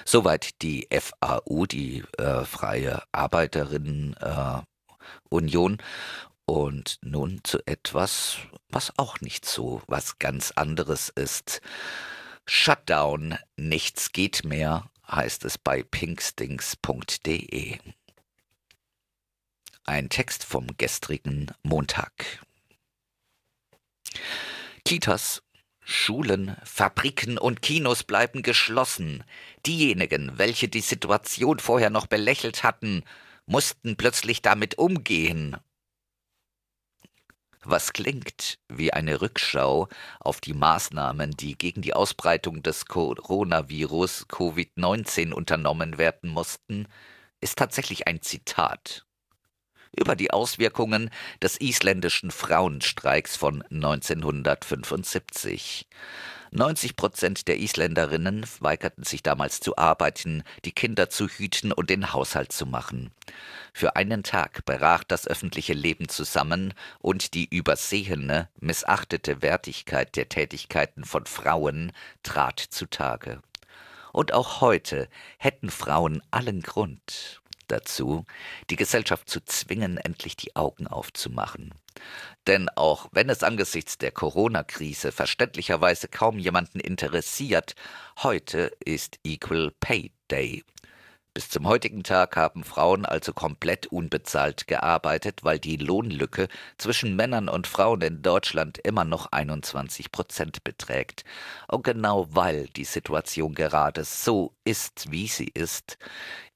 Soweit die FAU, die äh, Freie Arbeiterinnenunion. Äh, und nun zu etwas, was auch nicht so was ganz anderes ist. Shutdown, nichts geht mehr, heißt es bei pinkstings.de. Ein Text vom gestrigen Montag. Kitas, Schulen, Fabriken und Kinos bleiben geschlossen. Diejenigen, welche die Situation vorher noch belächelt hatten, mussten plötzlich damit umgehen. Was klingt wie eine Rückschau auf die Maßnahmen, die gegen die Ausbreitung des Coronavirus Covid-19 unternommen werden mussten, ist tatsächlich ein Zitat über die Auswirkungen des isländischen Frauenstreiks von 1975. 90 Prozent der Isländerinnen weigerten sich damals zu arbeiten, die Kinder zu hüten und den Haushalt zu machen. Für einen Tag brach das öffentliche Leben zusammen und die übersehene, missachtete Wertigkeit der Tätigkeiten von Frauen trat zutage. Und auch heute hätten Frauen allen Grund, dazu, die Gesellschaft zu zwingen, endlich die Augen aufzumachen. Denn auch wenn es angesichts der Corona-Krise verständlicherweise kaum jemanden interessiert, heute ist Equal Pay Day. Bis zum heutigen Tag haben Frauen also komplett unbezahlt gearbeitet, weil die Lohnlücke zwischen Männern und Frauen in Deutschland immer noch 21 Prozent beträgt. Und genau weil die Situation gerade so ist, wie sie ist,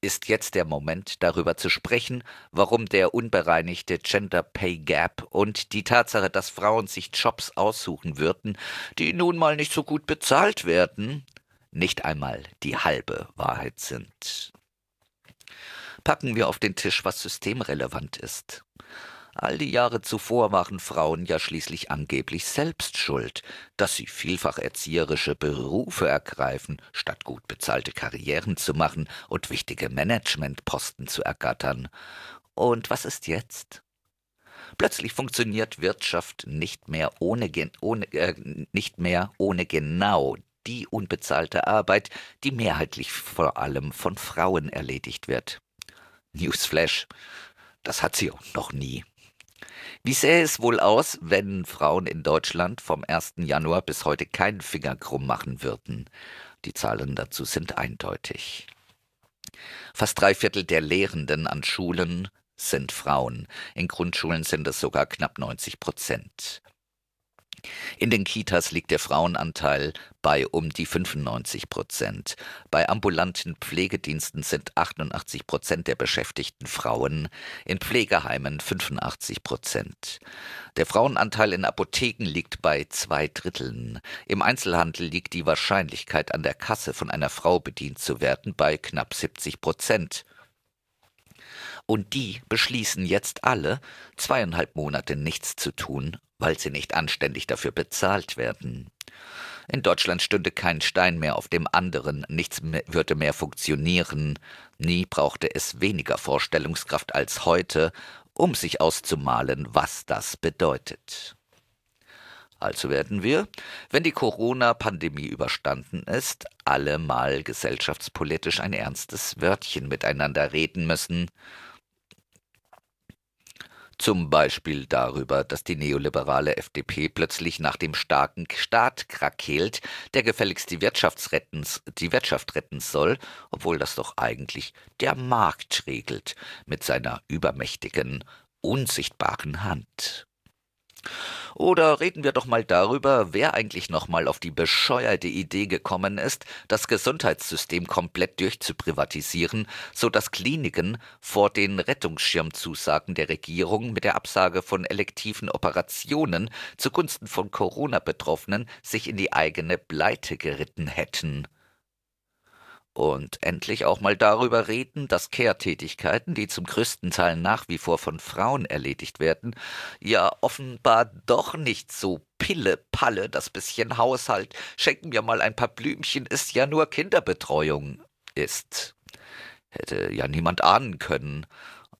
ist jetzt der Moment, darüber zu sprechen, warum der unbereinigte Gender Pay Gap und die Tatsache, dass Frauen sich Jobs aussuchen würden, die nun mal nicht so gut bezahlt werden, nicht einmal die halbe Wahrheit sind packen wir auf den Tisch, was systemrelevant ist. All die Jahre zuvor waren Frauen ja schließlich angeblich selbst schuld, dass sie vielfach erzieherische Berufe ergreifen, statt gut bezahlte Karrieren zu machen und wichtige Managementposten zu ergattern. Und was ist jetzt? Plötzlich funktioniert Wirtschaft nicht mehr ohne, ohne äh, nicht mehr ohne genau die unbezahlte Arbeit, die mehrheitlich vor allem von Frauen erledigt wird. Newsflash, das hat sie noch nie. Wie sähe es wohl aus, wenn Frauen in Deutschland vom 1. Januar bis heute keinen Finger krumm machen würden? Die Zahlen dazu sind eindeutig. Fast drei Viertel der Lehrenden an Schulen sind Frauen. In Grundschulen sind es sogar knapp 90 Prozent. In den Kitas liegt der Frauenanteil bei um die 95 Prozent. Bei ambulanten Pflegediensten sind 88 Prozent der Beschäftigten Frauen, in Pflegeheimen 85 Prozent. Der Frauenanteil in Apotheken liegt bei zwei Dritteln. Im Einzelhandel liegt die Wahrscheinlichkeit, an der Kasse von einer Frau bedient zu werden, bei knapp 70 Prozent. Und die beschließen jetzt alle, zweieinhalb Monate nichts zu tun weil sie nicht anständig dafür bezahlt werden. In Deutschland stünde kein Stein mehr auf dem anderen, nichts mehr, würde mehr funktionieren. Nie brauchte es weniger Vorstellungskraft als heute, um sich auszumalen, was das bedeutet. Also werden wir, wenn die Corona-Pandemie überstanden ist, alle mal gesellschaftspolitisch ein ernstes Wörtchen miteinander reden müssen zum Beispiel darüber, dass die neoliberale FDP plötzlich nach dem starken Staat krakeelt, der gefälligst die, die Wirtschaft retten soll, obwohl das doch eigentlich der Markt regelt mit seiner übermächtigen, unsichtbaren Hand. Oder reden wir doch mal darüber, wer eigentlich nochmal auf die bescheuerte Idee gekommen ist, das Gesundheitssystem komplett durchzuprivatisieren, so dass Kliniken vor den Rettungsschirmzusagen der Regierung mit der Absage von elektiven Operationen zugunsten von Corona-Betroffenen sich in die eigene Pleite geritten hätten und endlich auch mal darüber reden, dass Care-Tätigkeiten, die zum größten Teil nach wie vor von Frauen erledigt werden, ja offenbar doch nicht so Pille-Palle, das bisschen Haushalt, schenken mir mal ein paar Blümchen, ist ja nur Kinderbetreuung ist. Hätte ja niemand ahnen können.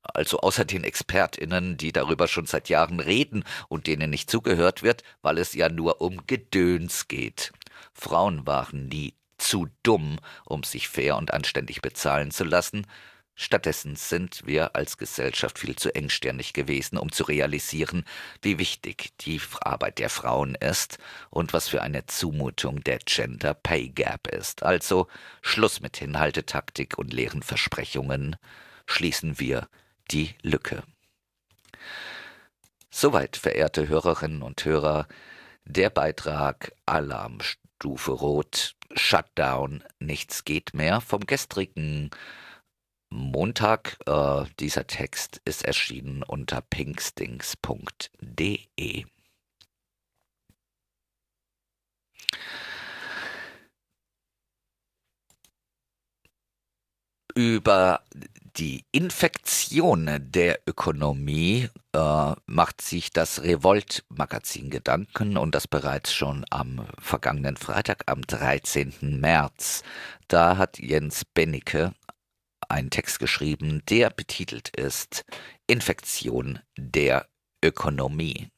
Also außer den ExpertInnen, die darüber schon seit Jahren reden und denen nicht zugehört wird, weil es ja nur um Gedöns geht. Frauen waren nie zu dumm, um sich fair und anständig bezahlen zu lassen. Stattdessen sind wir als Gesellschaft viel zu engstirnig gewesen, um zu realisieren, wie wichtig die Arbeit der Frauen ist und was für eine Zumutung der Gender Pay Gap ist. Also Schluss mit Hinhaltetaktik und leeren Versprechungen. Schließen wir die Lücke. Soweit, verehrte Hörerinnen und Hörer, der Beitrag Alarmstufe Rot Shutdown, nichts geht mehr vom gestrigen Montag. Äh, dieser Text ist erschienen unter pinkstings.de. Über die Infektion der Ökonomie äh, macht sich das Revolt-Magazin Gedanken und das bereits schon am vergangenen Freitag, am 13. März. Da hat Jens Bennecke einen Text geschrieben, der betitelt ist Infektion der Ökonomie.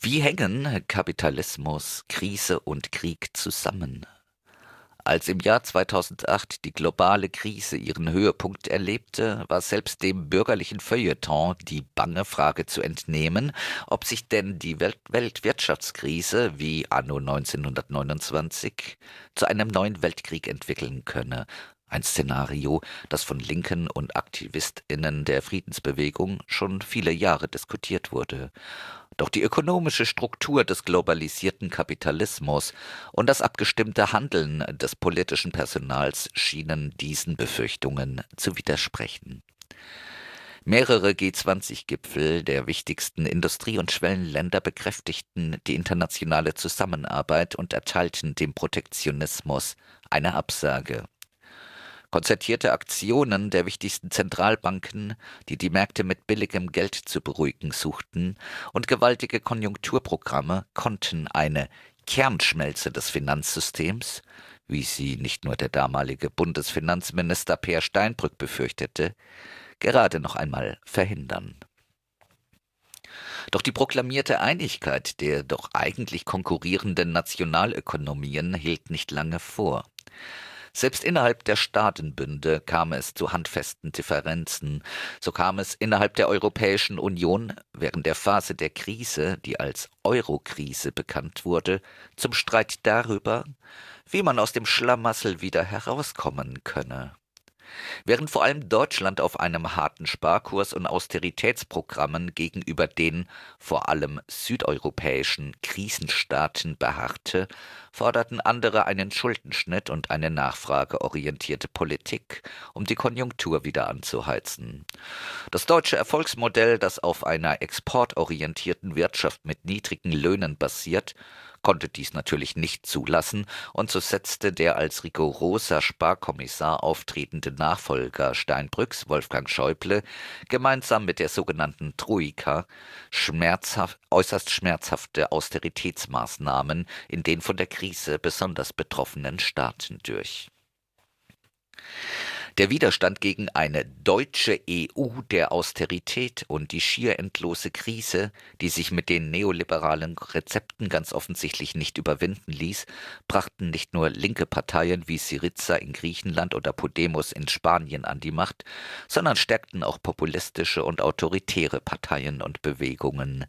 Wie hängen Kapitalismus, Krise und Krieg zusammen? Als im Jahr 2008 die globale Krise ihren Höhepunkt erlebte, war selbst dem bürgerlichen Feuilleton die bange Frage zu entnehmen, ob sich denn die Welt Weltwirtschaftskrise wie anno 1929 zu einem neuen Weltkrieg entwickeln könne, ein Szenario, das von Linken und Aktivistinnen der Friedensbewegung schon viele Jahre diskutiert wurde. Doch die ökonomische Struktur des globalisierten Kapitalismus und das abgestimmte Handeln des politischen Personals schienen diesen Befürchtungen zu widersprechen. Mehrere G20-Gipfel der wichtigsten Industrie- und Schwellenländer bekräftigten die internationale Zusammenarbeit und erteilten dem Protektionismus eine Absage. Konzertierte Aktionen der wichtigsten Zentralbanken, die die Märkte mit billigem Geld zu beruhigen suchten, und gewaltige Konjunkturprogramme konnten eine Kernschmelze des Finanzsystems, wie sie nicht nur der damalige Bundesfinanzminister Peer Steinbrück befürchtete, gerade noch einmal verhindern. Doch die proklamierte Einigkeit der doch eigentlich konkurrierenden Nationalökonomien hielt nicht lange vor. Selbst innerhalb der Staatenbünde kam es zu handfesten Differenzen. So kam es innerhalb der Europäischen Union während der Phase der Krise, die als Eurokrise bekannt wurde, zum Streit darüber, wie man aus dem Schlamassel wieder herauskommen könne. Während vor allem Deutschland auf einem harten Sparkurs und Austeritätsprogrammen gegenüber den vor allem südeuropäischen Krisenstaaten beharrte, forderten andere einen Schuldenschnitt und eine nachfrageorientierte Politik, um die Konjunktur wieder anzuheizen. Das deutsche Erfolgsmodell, das auf einer exportorientierten Wirtschaft mit niedrigen Löhnen basiert, konnte dies natürlich nicht zulassen, und so setzte der als rigoroser Sparkommissar auftretende Nachfolger Steinbrücks, Wolfgang Schäuble, gemeinsam mit der sogenannten Troika schmerzhaft, äußerst schmerzhafte Austeritätsmaßnahmen in den von der Krise besonders betroffenen Staaten durch. Der Widerstand gegen eine deutsche EU der Austerität und die schier endlose Krise, die sich mit den neoliberalen Rezepten ganz offensichtlich nicht überwinden ließ, brachten nicht nur linke Parteien wie Syriza in Griechenland oder Podemos in Spanien an die Macht, sondern stärkten auch populistische und autoritäre Parteien und Bewegungen.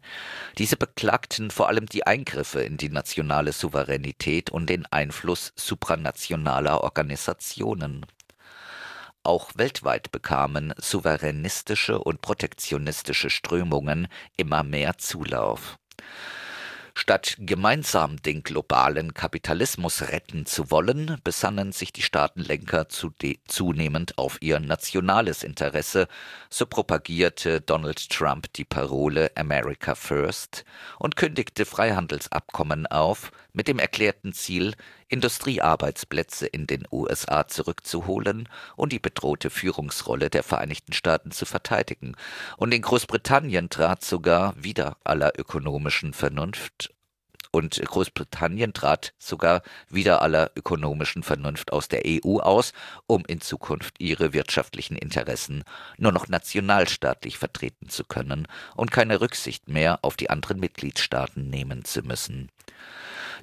Diese beklagten vor allem die Eingriffe in die nationale Souveränität und den Einfluss supranationaler Organisationen. Auch weltweit bekamen souveränistische und protektionistische Strömungen immer mehr Zulauf. Statt gemeinsam den globalen Kapitalismus retten zu wollen, besannen sich die Staatenlenker zunehmend auf ihr nationales Interesse, so propagierte Donald Trump die Parole America First und kündigte Freihandelsabkommen auf, mit dem erklärten Ziel, Industriearbeitsplätze in den USA zurückzuholen und die bedrohte Führungsrolle der Vereinigten Staaten zu verteidigen. Und in Großbritannien trat sogar wieder aller ökonomischen Vernunft und Großbritannien trat sogar wieder aller ökonomischen Vernunft aus der EU aus, um in Zukunft ihre wirtschaftlichen Interessen nur noch nationalstaatlich vertreten zu können und keine Rücksicht mehr auf die anderen Mitgliedstaaten nehmen zu müssen.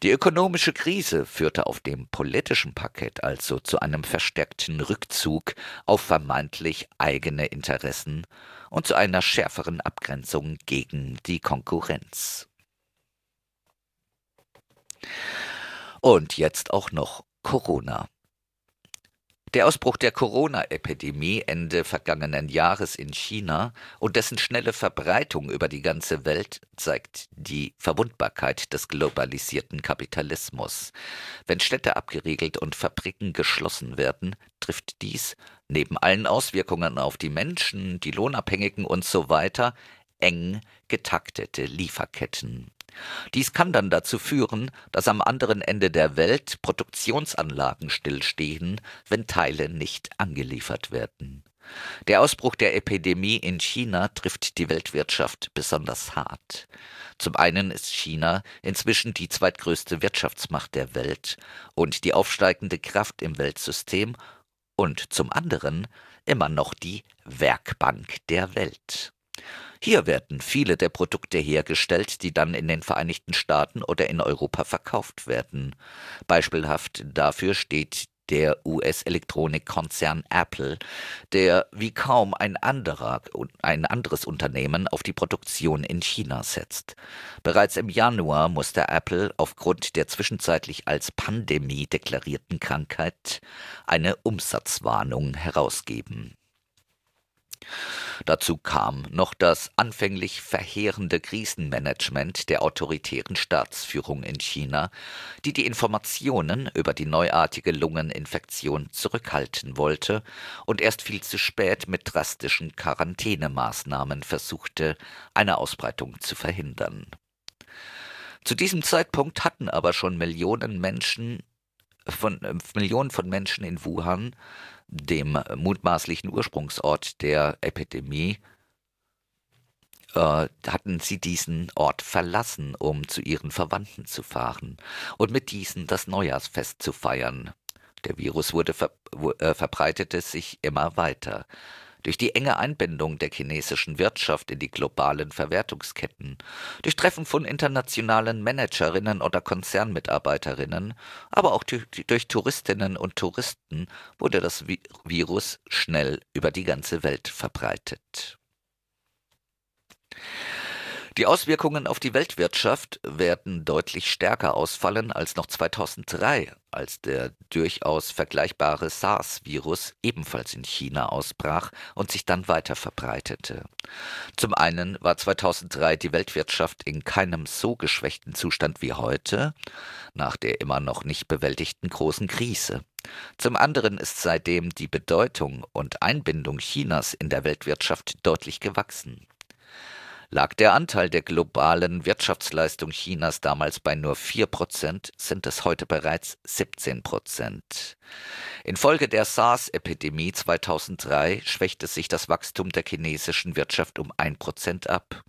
Die ökonomische Krise führte auf dem politischen Parkett also zu einem verstärkten Rückzug auf vermeintlich eigene Interessen und zu einer schärferen Abgrenzung gegen die Konkurrenz. Und jetzt auch noch Corona. Der Ausbruch der Corona-Epidemie Ende vergangenen Jahres in China und dessen schnelle Verbreitung über die ganze Welt zeigt die Verwundbarkeit des globalisierten Kapitalismus. Wenn Städte abgeriegelt und Fabriken geschlossen werden, trifft dies neben allen Auswirkungen auf die Menschen, die Lohnabhängigen und so weiter eng getaktete Lieferketten. Dies kann dann dazu führen, dass am anderen Ende der Welt Produktionsanlagen stillstehen, wenn Teile nicht angeliefert werden. Der Ausbruch der Epidemie in China trifft die Weltwirtschaft besonders hart. Zum einen ist China inzwischen die zweitgrößte Wirtschaftsmacht der Welt und die aufsteigende Kraft im Weltsystem und zum anderen immer noch die Werkbank der Welt. Hier werden viele der Produkte hergestellt, die dann in den Vereinigten Staaten oder in Europa verkauft werden. Beispielhaft dafür steht der US-Elektronikkonzern Apple, der wie kaum ein anderer ein anderes Unternehmen auf die Produktion in China setzt. Bereits im Januar musste Apple aufgrund der zwischenzeitlich als Pandemie deklarierten Krankheit eine Umsatzwarnung herausgeben. Dazu kam noch das anfänglich verheerende Krisenmanagement der autoritären Staatsführung in China, die die Informationen über die neuartige Lungeninfektion zurückhalten wollte und erst viel zu spät mit drastischen Quarantänemaßnahmen versuchte, eine Ausbreitung zu verhindern. Zu diesem Zeitpunkt hatten aber schon Millionen Menschen von äh, Millionen von Menschen in Wuhan dem mutmaßlichen Ursprungsort der Epidemie, äh, hatten sie diesen Ort verlassen, um zu ihren Verwandten zu fahren und mit diesen das Neujahrsfest zu feiern. Der Virus wurde ver äh, verbreitete sich immer weiter. Durch die enge Einbindung der chinesischen Wirtschaft in die globalen Verwertungsketten, durch Treffen von internationalen Managerinnen oder Konzernmitarbeiterinnen, aber auch durch Touristinnen und Touristen wurde das Virus schnell über die ganze Welt verbreitet. Die Auswirkungen auf die Weltwirtschaft werden deutlich stärker ausfallen als noch 2003, als der durchaus vergleichbare SARS-Virus ebenfalls in China ausbrach und sich dann weiter verbreitete. Zum einen war 2003 die Weltwirtschaft in keinem so geschwächten Zustand wie heute, nach der immer noch nicht bewältigten großen Krise. Zum anderen ist seitdem die Bedeutung und Einbindung Chinas in der Weltwirtschaft deutlich gewachsen lag der Anteil der globalen Wirtschaftsleistung Chinas damals bei nur 4 Prozent, sind es heute bereits 17 Prozent. Infolge der SARS-Epidemie 2003 schwächte sich das Wachstum der chinesischen Wirtschaft um 1 Prozent ab.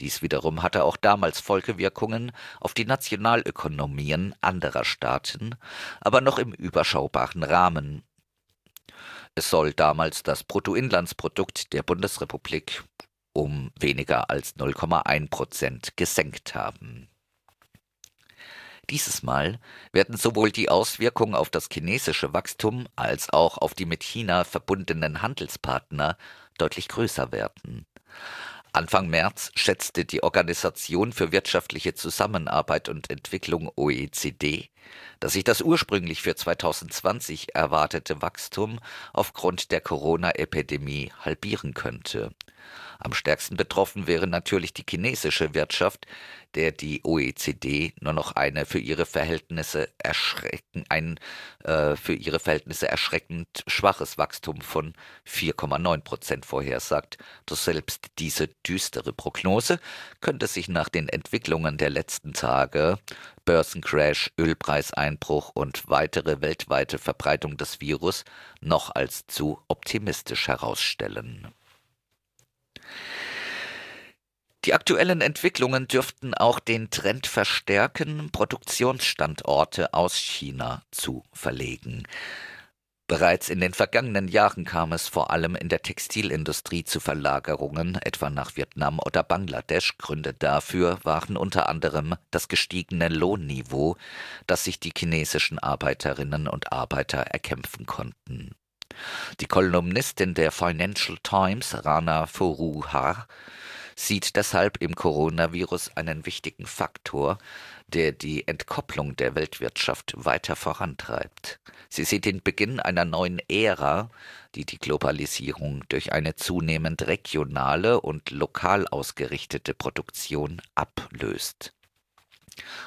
Dies wiederum hatte auch damals Folgewirkungen auf die Nationalökonomien anderer Staaten, aber noch im überschaubaren Rahmen. Es soll damals das Bruttoinlandsprodukt der Bundesrepublik um weniger als 0,1 Prozent gesenkt haben. Dieses Mal werden sowohl die Auswirkungen auf das chinesische Wachstum als auch auf die mit China verbundenen Handelspartner deutlich größer werden. Anfang März schätzte die Organisation für wirtschaftliche Zusammenarbeit und Entwicklung OECD, dass sich das ursprünglich für 2020 erwartete Wachstum aufgrund der Corona-Epidemie halbieren könnte. Am stärksten betroffen wäre natürlich die chinesische Wirtschaft, der die OECD nur noch eine für ihre Verhältnisse erschrecken, ein äh, für ihre Verhältnisse erschreckend schwaches Wachstum von 4,9 Prozent vorhersagt. Doch selbst diese düstere Prognose könnte sich nach den Entwicklungen der letzten Tage Börsencrash, Ölpreiseinbruch und weitere weltweite Verbreitung des Virus noch als zu optimistisch herausstellen. Die aktuellen Entwicklungen dürften auch den Trend verstärken, Produktionsstandorte aus China zu verlegen. Bereits in den vergangenen Jahren kam es vor allem in der Textilindustrie zu Verlagerungen, etwa nach Vietnam oder Bangladesch. Gründe dafür waren unter anderem das gestiegene Lohnniveau, das sich die chinesischen Arbeiterinnen und Arbeiter erkämpfen konnten. Die Kolumnistin der Financial Times, Rana Foruhar, sieht deshalb im Coronavirus einen wichtigen Faktor, der die Entkopplung der Weltwirtschaft weiter vorantreibt. Sie sieht den Beginn einer neuen Ära, die die Globalisierung durch eine zunehmend regionale und lokal ausgerichtete Produktion ablöst.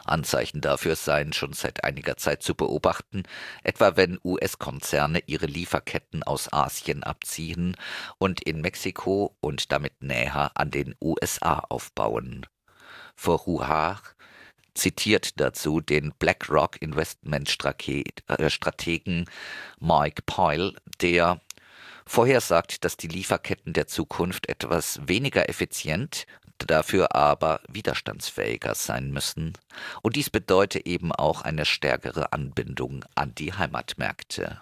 Anzeichen dafür seien schon seit einiger Zeit zu beobachten, etwa wenn US-Konzerne ihre Lieferketten aus Asien abziehen und in Mexiko und damit näher an den USA aufbauen. Foruhar zitiert dazu den BlackRock Investmentstrategen Mike Poyle, der vorhersagt, dass die Lieferketten der Zukunft etwas weniger effizient, dafür aber widerstandsfähiger sein müssen. Und dies bedeutet eben auch eine stärkere Anbindung an die Heimatmärkte.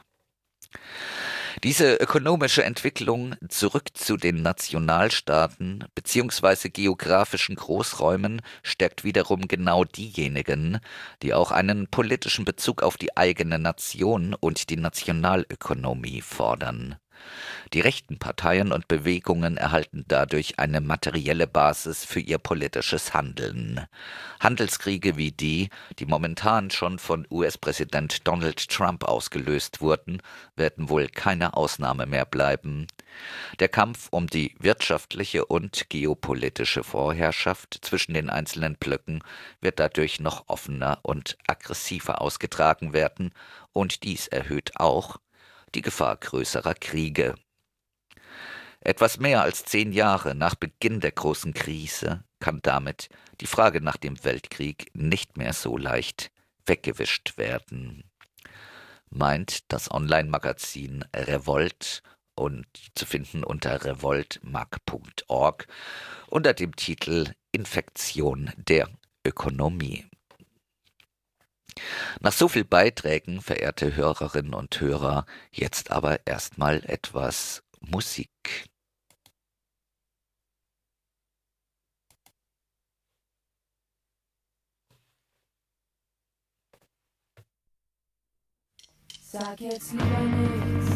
Diese ökonomische Entwicklung zurück zu den Nationalstaaten bzw. geografischen Großräumen stärkt wiederum genau diejenigen, die auch einen politischen Bezug auf die eigene Nation und die Nationalökonomie fordern. Die rechten Parteien und Bewegungen erhalten dadurch eine materielle Basis für ihr politisches Handeln. Handelskriege wie die, die momentan schon von US-Präsident Donald Trump ausgelöst wurden, werden wohl keine Ausnahme mehr bleiben. Der Kampf um die wirtschaftliche und geopolitische Vorherrschaft zwischen den einzelnen Blöcken wird dadurch noch offener und aggressiver ausgetragen werden, und dies erhöht auch die Gefahr größerer Kriege. Etwas mehr als zehn Jahre nach Beginn der großen Krise kann damit die Frage nach dem Weltkrieg nicht mehr so leicht weggewischt werden. Meint das Online-Magazin Revolt und zu finden unter revoltmag.org unter dem Titel Infektion der Ökonomie. Nach so viel Beiträgen, verehrte Hörerinnen und Hörer, jetzt aber erstmal etwas Musik.
Sag jetzt lieber nichts,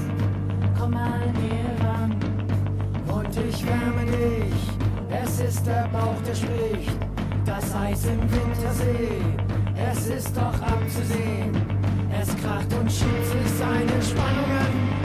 komm mal näher ran und ich wärme dich. Es ist der Bauch, der spricht, das Eis im Wintersee. Es ist doch abzusehen, es kracht und schiebt sich seine Spannungen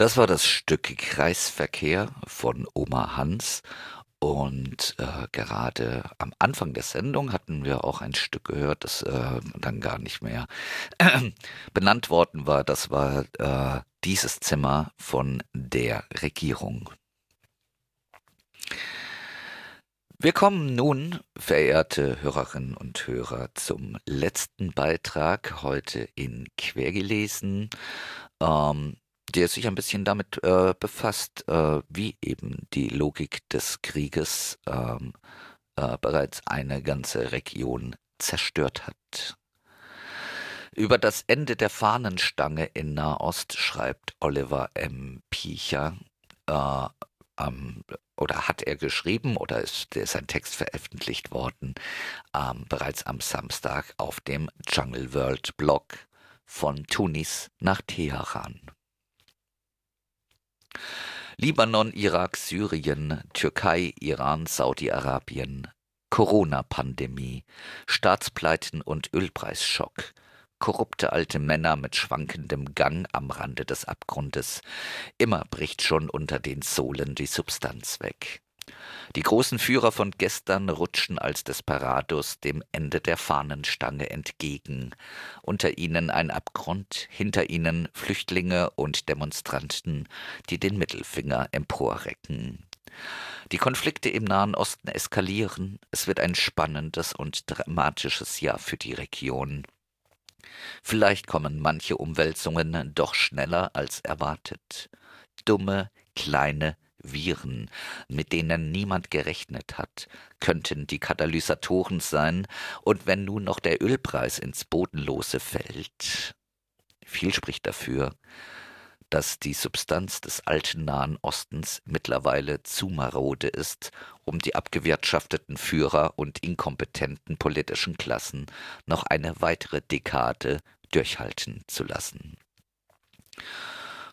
Das war das Stück Kreisverkehr von Oma Hans. Und äh, gerade am Anfang der Sendung hatten wir auch ein Stück gehört, das äh, dann gar nicht mehr äh, <clears throat> benannt worden war. Das war äh, dieses Zimmer von der Regierung. Wir kommen nun, verehrte Hörerinnen und Hörer, zum letzten Beitrag heute in Quergelesen. Ähm, der sich ein bisschen damit äh, befasst, äh, wie eben die Logik des Krieges ähm, äh, bereits eine ganze Region zerstört hat. Über das Ende der Fahnenstange in Nahost schreibt Oliver M. Piecher, äh, ähm, oder hat er geschrieben, oder ist, ist ein Text veröffentlicht worden, ähm, bereits am Samstag auf dem Jungle World Blog von Tunis nach Teheran. Libanon, Irak, Syrien, Türkei, Iran, Saudi-Arabien, Corona-Pandemie, Staatspleiten und Ölpreisschock, korrupte alte Männer mit schwankendem Gang am Rande des Abgrundes. Immer bricht schon unter den Sohlen die Substanz weg. Die großen Führer von gestern rutschen als Desperados dem Ende der Fahnenstange entgegen. Unter ihnen ein Abgrund, hinter ihnen Flüchtlinge und Demonstranten, die den Mittelfinger emporrecken. Die Konflikte im Nahen Osten eskalieren. Es wird ein spannendes und dramatisches Jahr für die Region. Vielleicht kommen manche Umwälzungen doch schneller als erwartet. Dumme, kleine Viren, mit denen niemand gerechnet hat, könnten die Katalysatoren sein, und wenn nun noch der Ölpreis ins Bodenlose fällt. Viel spricht dafür, dass die Substanz des alten Nahen Ostens mittlerweile zu marode ist, um die abgewirtschafteten Führer und inkompetenten politischen Klassen noch eine weitere Dekade durchhalten zu lassen.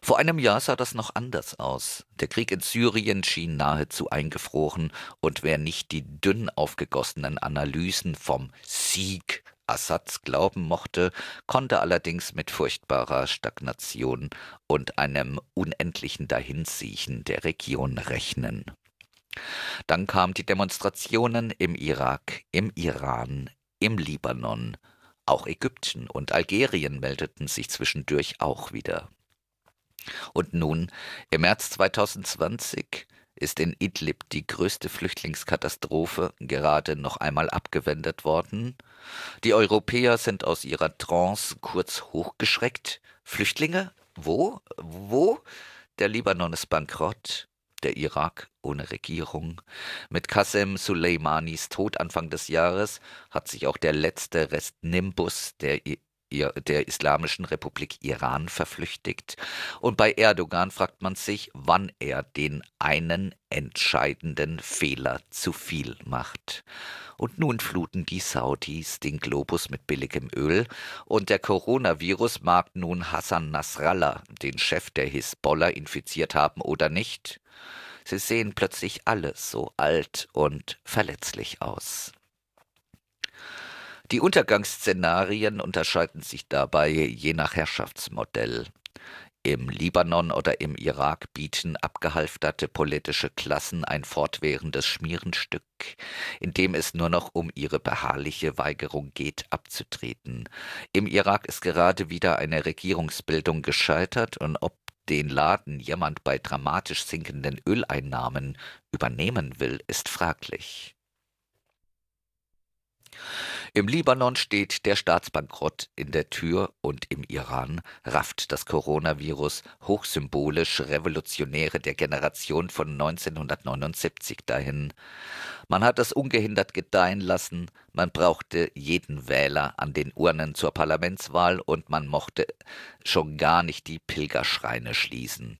Vor einem Jahr sah das noch anders aus. Der Krieg in Syrien schien nahezu eingefroren, und wer nicht die dünn aufgegossenen Analysen vom Sieg Assads glauben mochte, konnte allerdings mit furchtbarer Stagnation und einem unendlichen Dahinsiechen der Region rechnen. Dann kamen die Demonstrationen im Irak, im Iran, im Libanon, auch Ägypten und Algerien meldeten sich zwischendurch auch wieder. Und nun, im März 2020, ist in Idlib die größte Flüchtlingskatastrophe gerade noch einmal abgewendet worden. Die Europäer sind aus ihrer Trance kurz hochgeschreckt. Flüchtlinge? Wo? Wo? Der Libanon ist bankrott. Der Irak ohne Regierung. Mit Qasem Soleimanis Tod Anfang des Jahres hat sich auch der letzte Rest Nimbus der der Islamischen Republik Iran verflüchtigt. Und bei Erdogan fragt man sich, wann er den einen entscheidenden Fehler zu viel macht. Und nun fluten die Saudis den Globus mit billigem Öl und der Coronavirus mag nun Hassan Nasrallah, den Chef der Hisbollah, infiziert haben oder nicht. Sie sehen plötzlich alle so alt und verletzlich aus. Die Untergangsszenarien unterscheiden sich dabei je nach Herrschaftsmodell. Im Libanon oder im Irak bieten abgehalfterte politische Klassen ein fortwährendes Schmierenstück, in dem es nur noch um ihre beharrliche Weigerung geht, abzutreten. Im Irak ist gerade wieder eine Regierungsbildung gescheitert und ob den Laden jemand bei dramatisch sinkenden Öleinnahmen übernehmen will, ist fraglich. Im Libanon steht der Staatsbankrott in der Tür und im Iran rafft das Coronavirus hochsymbolisch Revolutionäre der Generation von 1979 dahin. Man hat es ungehindert gedeihen lassen, man brauchte jeden Wähler an den Urnen zur Parlamentswahl und man mochte schon gar nicht die Pilgerschreine schließen.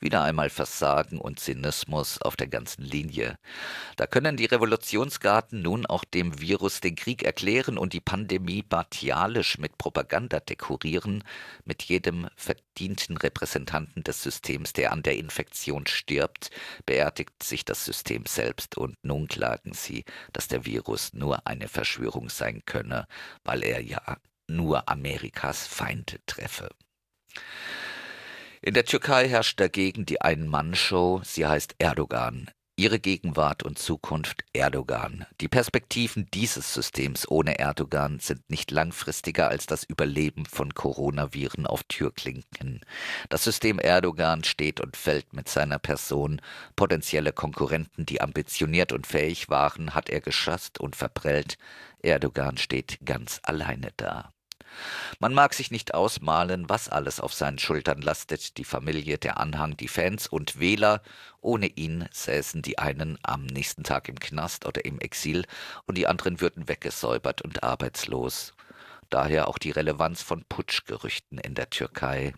Wieder einmal Versagen und Zynismus auf der ganzen Linie. Da können die Revolutionsgarten nun auch dem Virus den Krieg erklären und die Pandemie batialisch mit Propaganda dekorieren, mit jedem verdienten Repräsentanten des Systems, der an der Infektion stirbt, beerdigt sich das System selbst und nun klagen sie, dass der Virus nur eine Verschwörung sein könne, weil er ja nur Amerikas Feinde treffe. In der Türkei herrscht dagegen die Ein-Mann-Show, sie heißt Erdogan. Ihre Gegenwart und Zukunft Erdogan. Die Perspektiven dieses Systems ohne Erdogan sind nicht langfristiger als das Überleben von Coronaviren auf Türklinken. Das System Erdogan steht und fällt mit seiner Person. Potenzielle Konkurrenten, die ambitioniert und fähig waren, hat er geschasst und verprellt. Erdogan steht ganz alleine da. Man mag sich nicht ausmalen, was alles auf seinen Schultern lastet, die Familie, der Anhang, die Fans und Wähler. Ohne ihn säßen die einen am nächsten Tag im Knast oder im Exil und die anderen würden weggesäubert und arbeitslos. Daher auch die Relevanz von Putschgerüchten in der Türkei.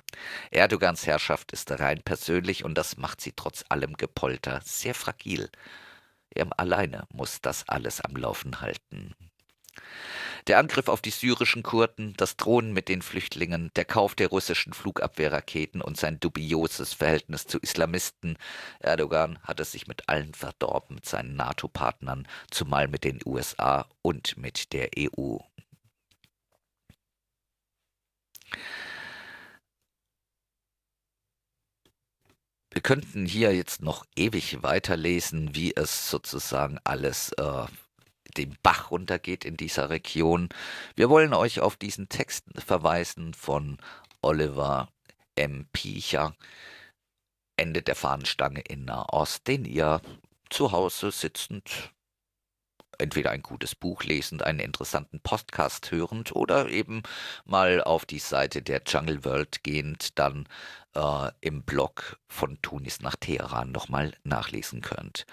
Erdogans Herrschaft ist rein persönlich und das macht sie trotz allem Gepolter sehr fragil. Er alleine muss das alles am Laufen halten. Der Angriff auf die syrischen Kurden, das Drohen mit den Flüchtlingen, der Kauf der russischen Flugabwehrraketen und sein dubioses Verhältnis zu Islamisten. Erdogan hat es sich mit allen verdorben, mit seinen NATO-Partnern, zumal mit den USA und mit der EU. Wir könnten hier jetzt noch ewig weiterlesen, wie es sozusagen alles äh, den Bach runtergeht in dieser Region. Wir wollen euch auf diesen Text verweisen von Oliver M. Piecher, Ende der Fahnenstange in Nahost, den ihr zu Hause sitzend entweder ein gutes Buch lesend, einen interessanten Podcast hörend oder eben mal auf die Seite der Jungle World gehend dann äh, im Blog von Tunis nach Teheran nochmal nachlesen könnt.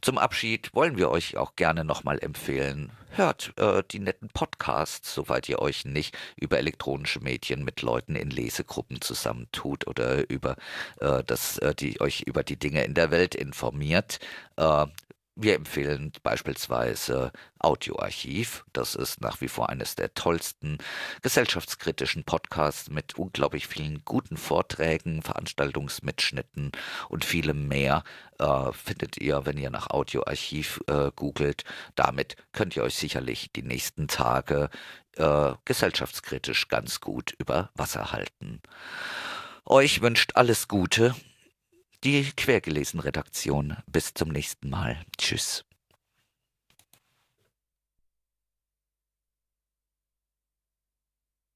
Zum Abschied wollen wir euch auch gerne nochmal empfehlen, hört äh, die netten Podcasts, soweit ihr euch nicht über elektronische Medien mit Leuten in Lesegruppen zusammentut oder über äh, das, äh, die euch über die Dinge in der Welt informiert. Wir empfehlen beispielsweise Audioarchiv. Das ist nach wie vor eines der tollsten gesellschaftskritischen Podcasts mit unglaublich vielen guten Vorträgen, Veranstaltungsmitschnitten und vielem mehr. Äh, findet ihr, wenn ihr nach Audioarchiv äh, googelt. Damit könnt ihr euch sicherlich die nächsten Tage äh, gesellschaftskritisch ganz gut über Wasser halten. Euch wünscht alles Gute die Quergelesen Redaktion. Bis zum nächsten Mal. Tschüss.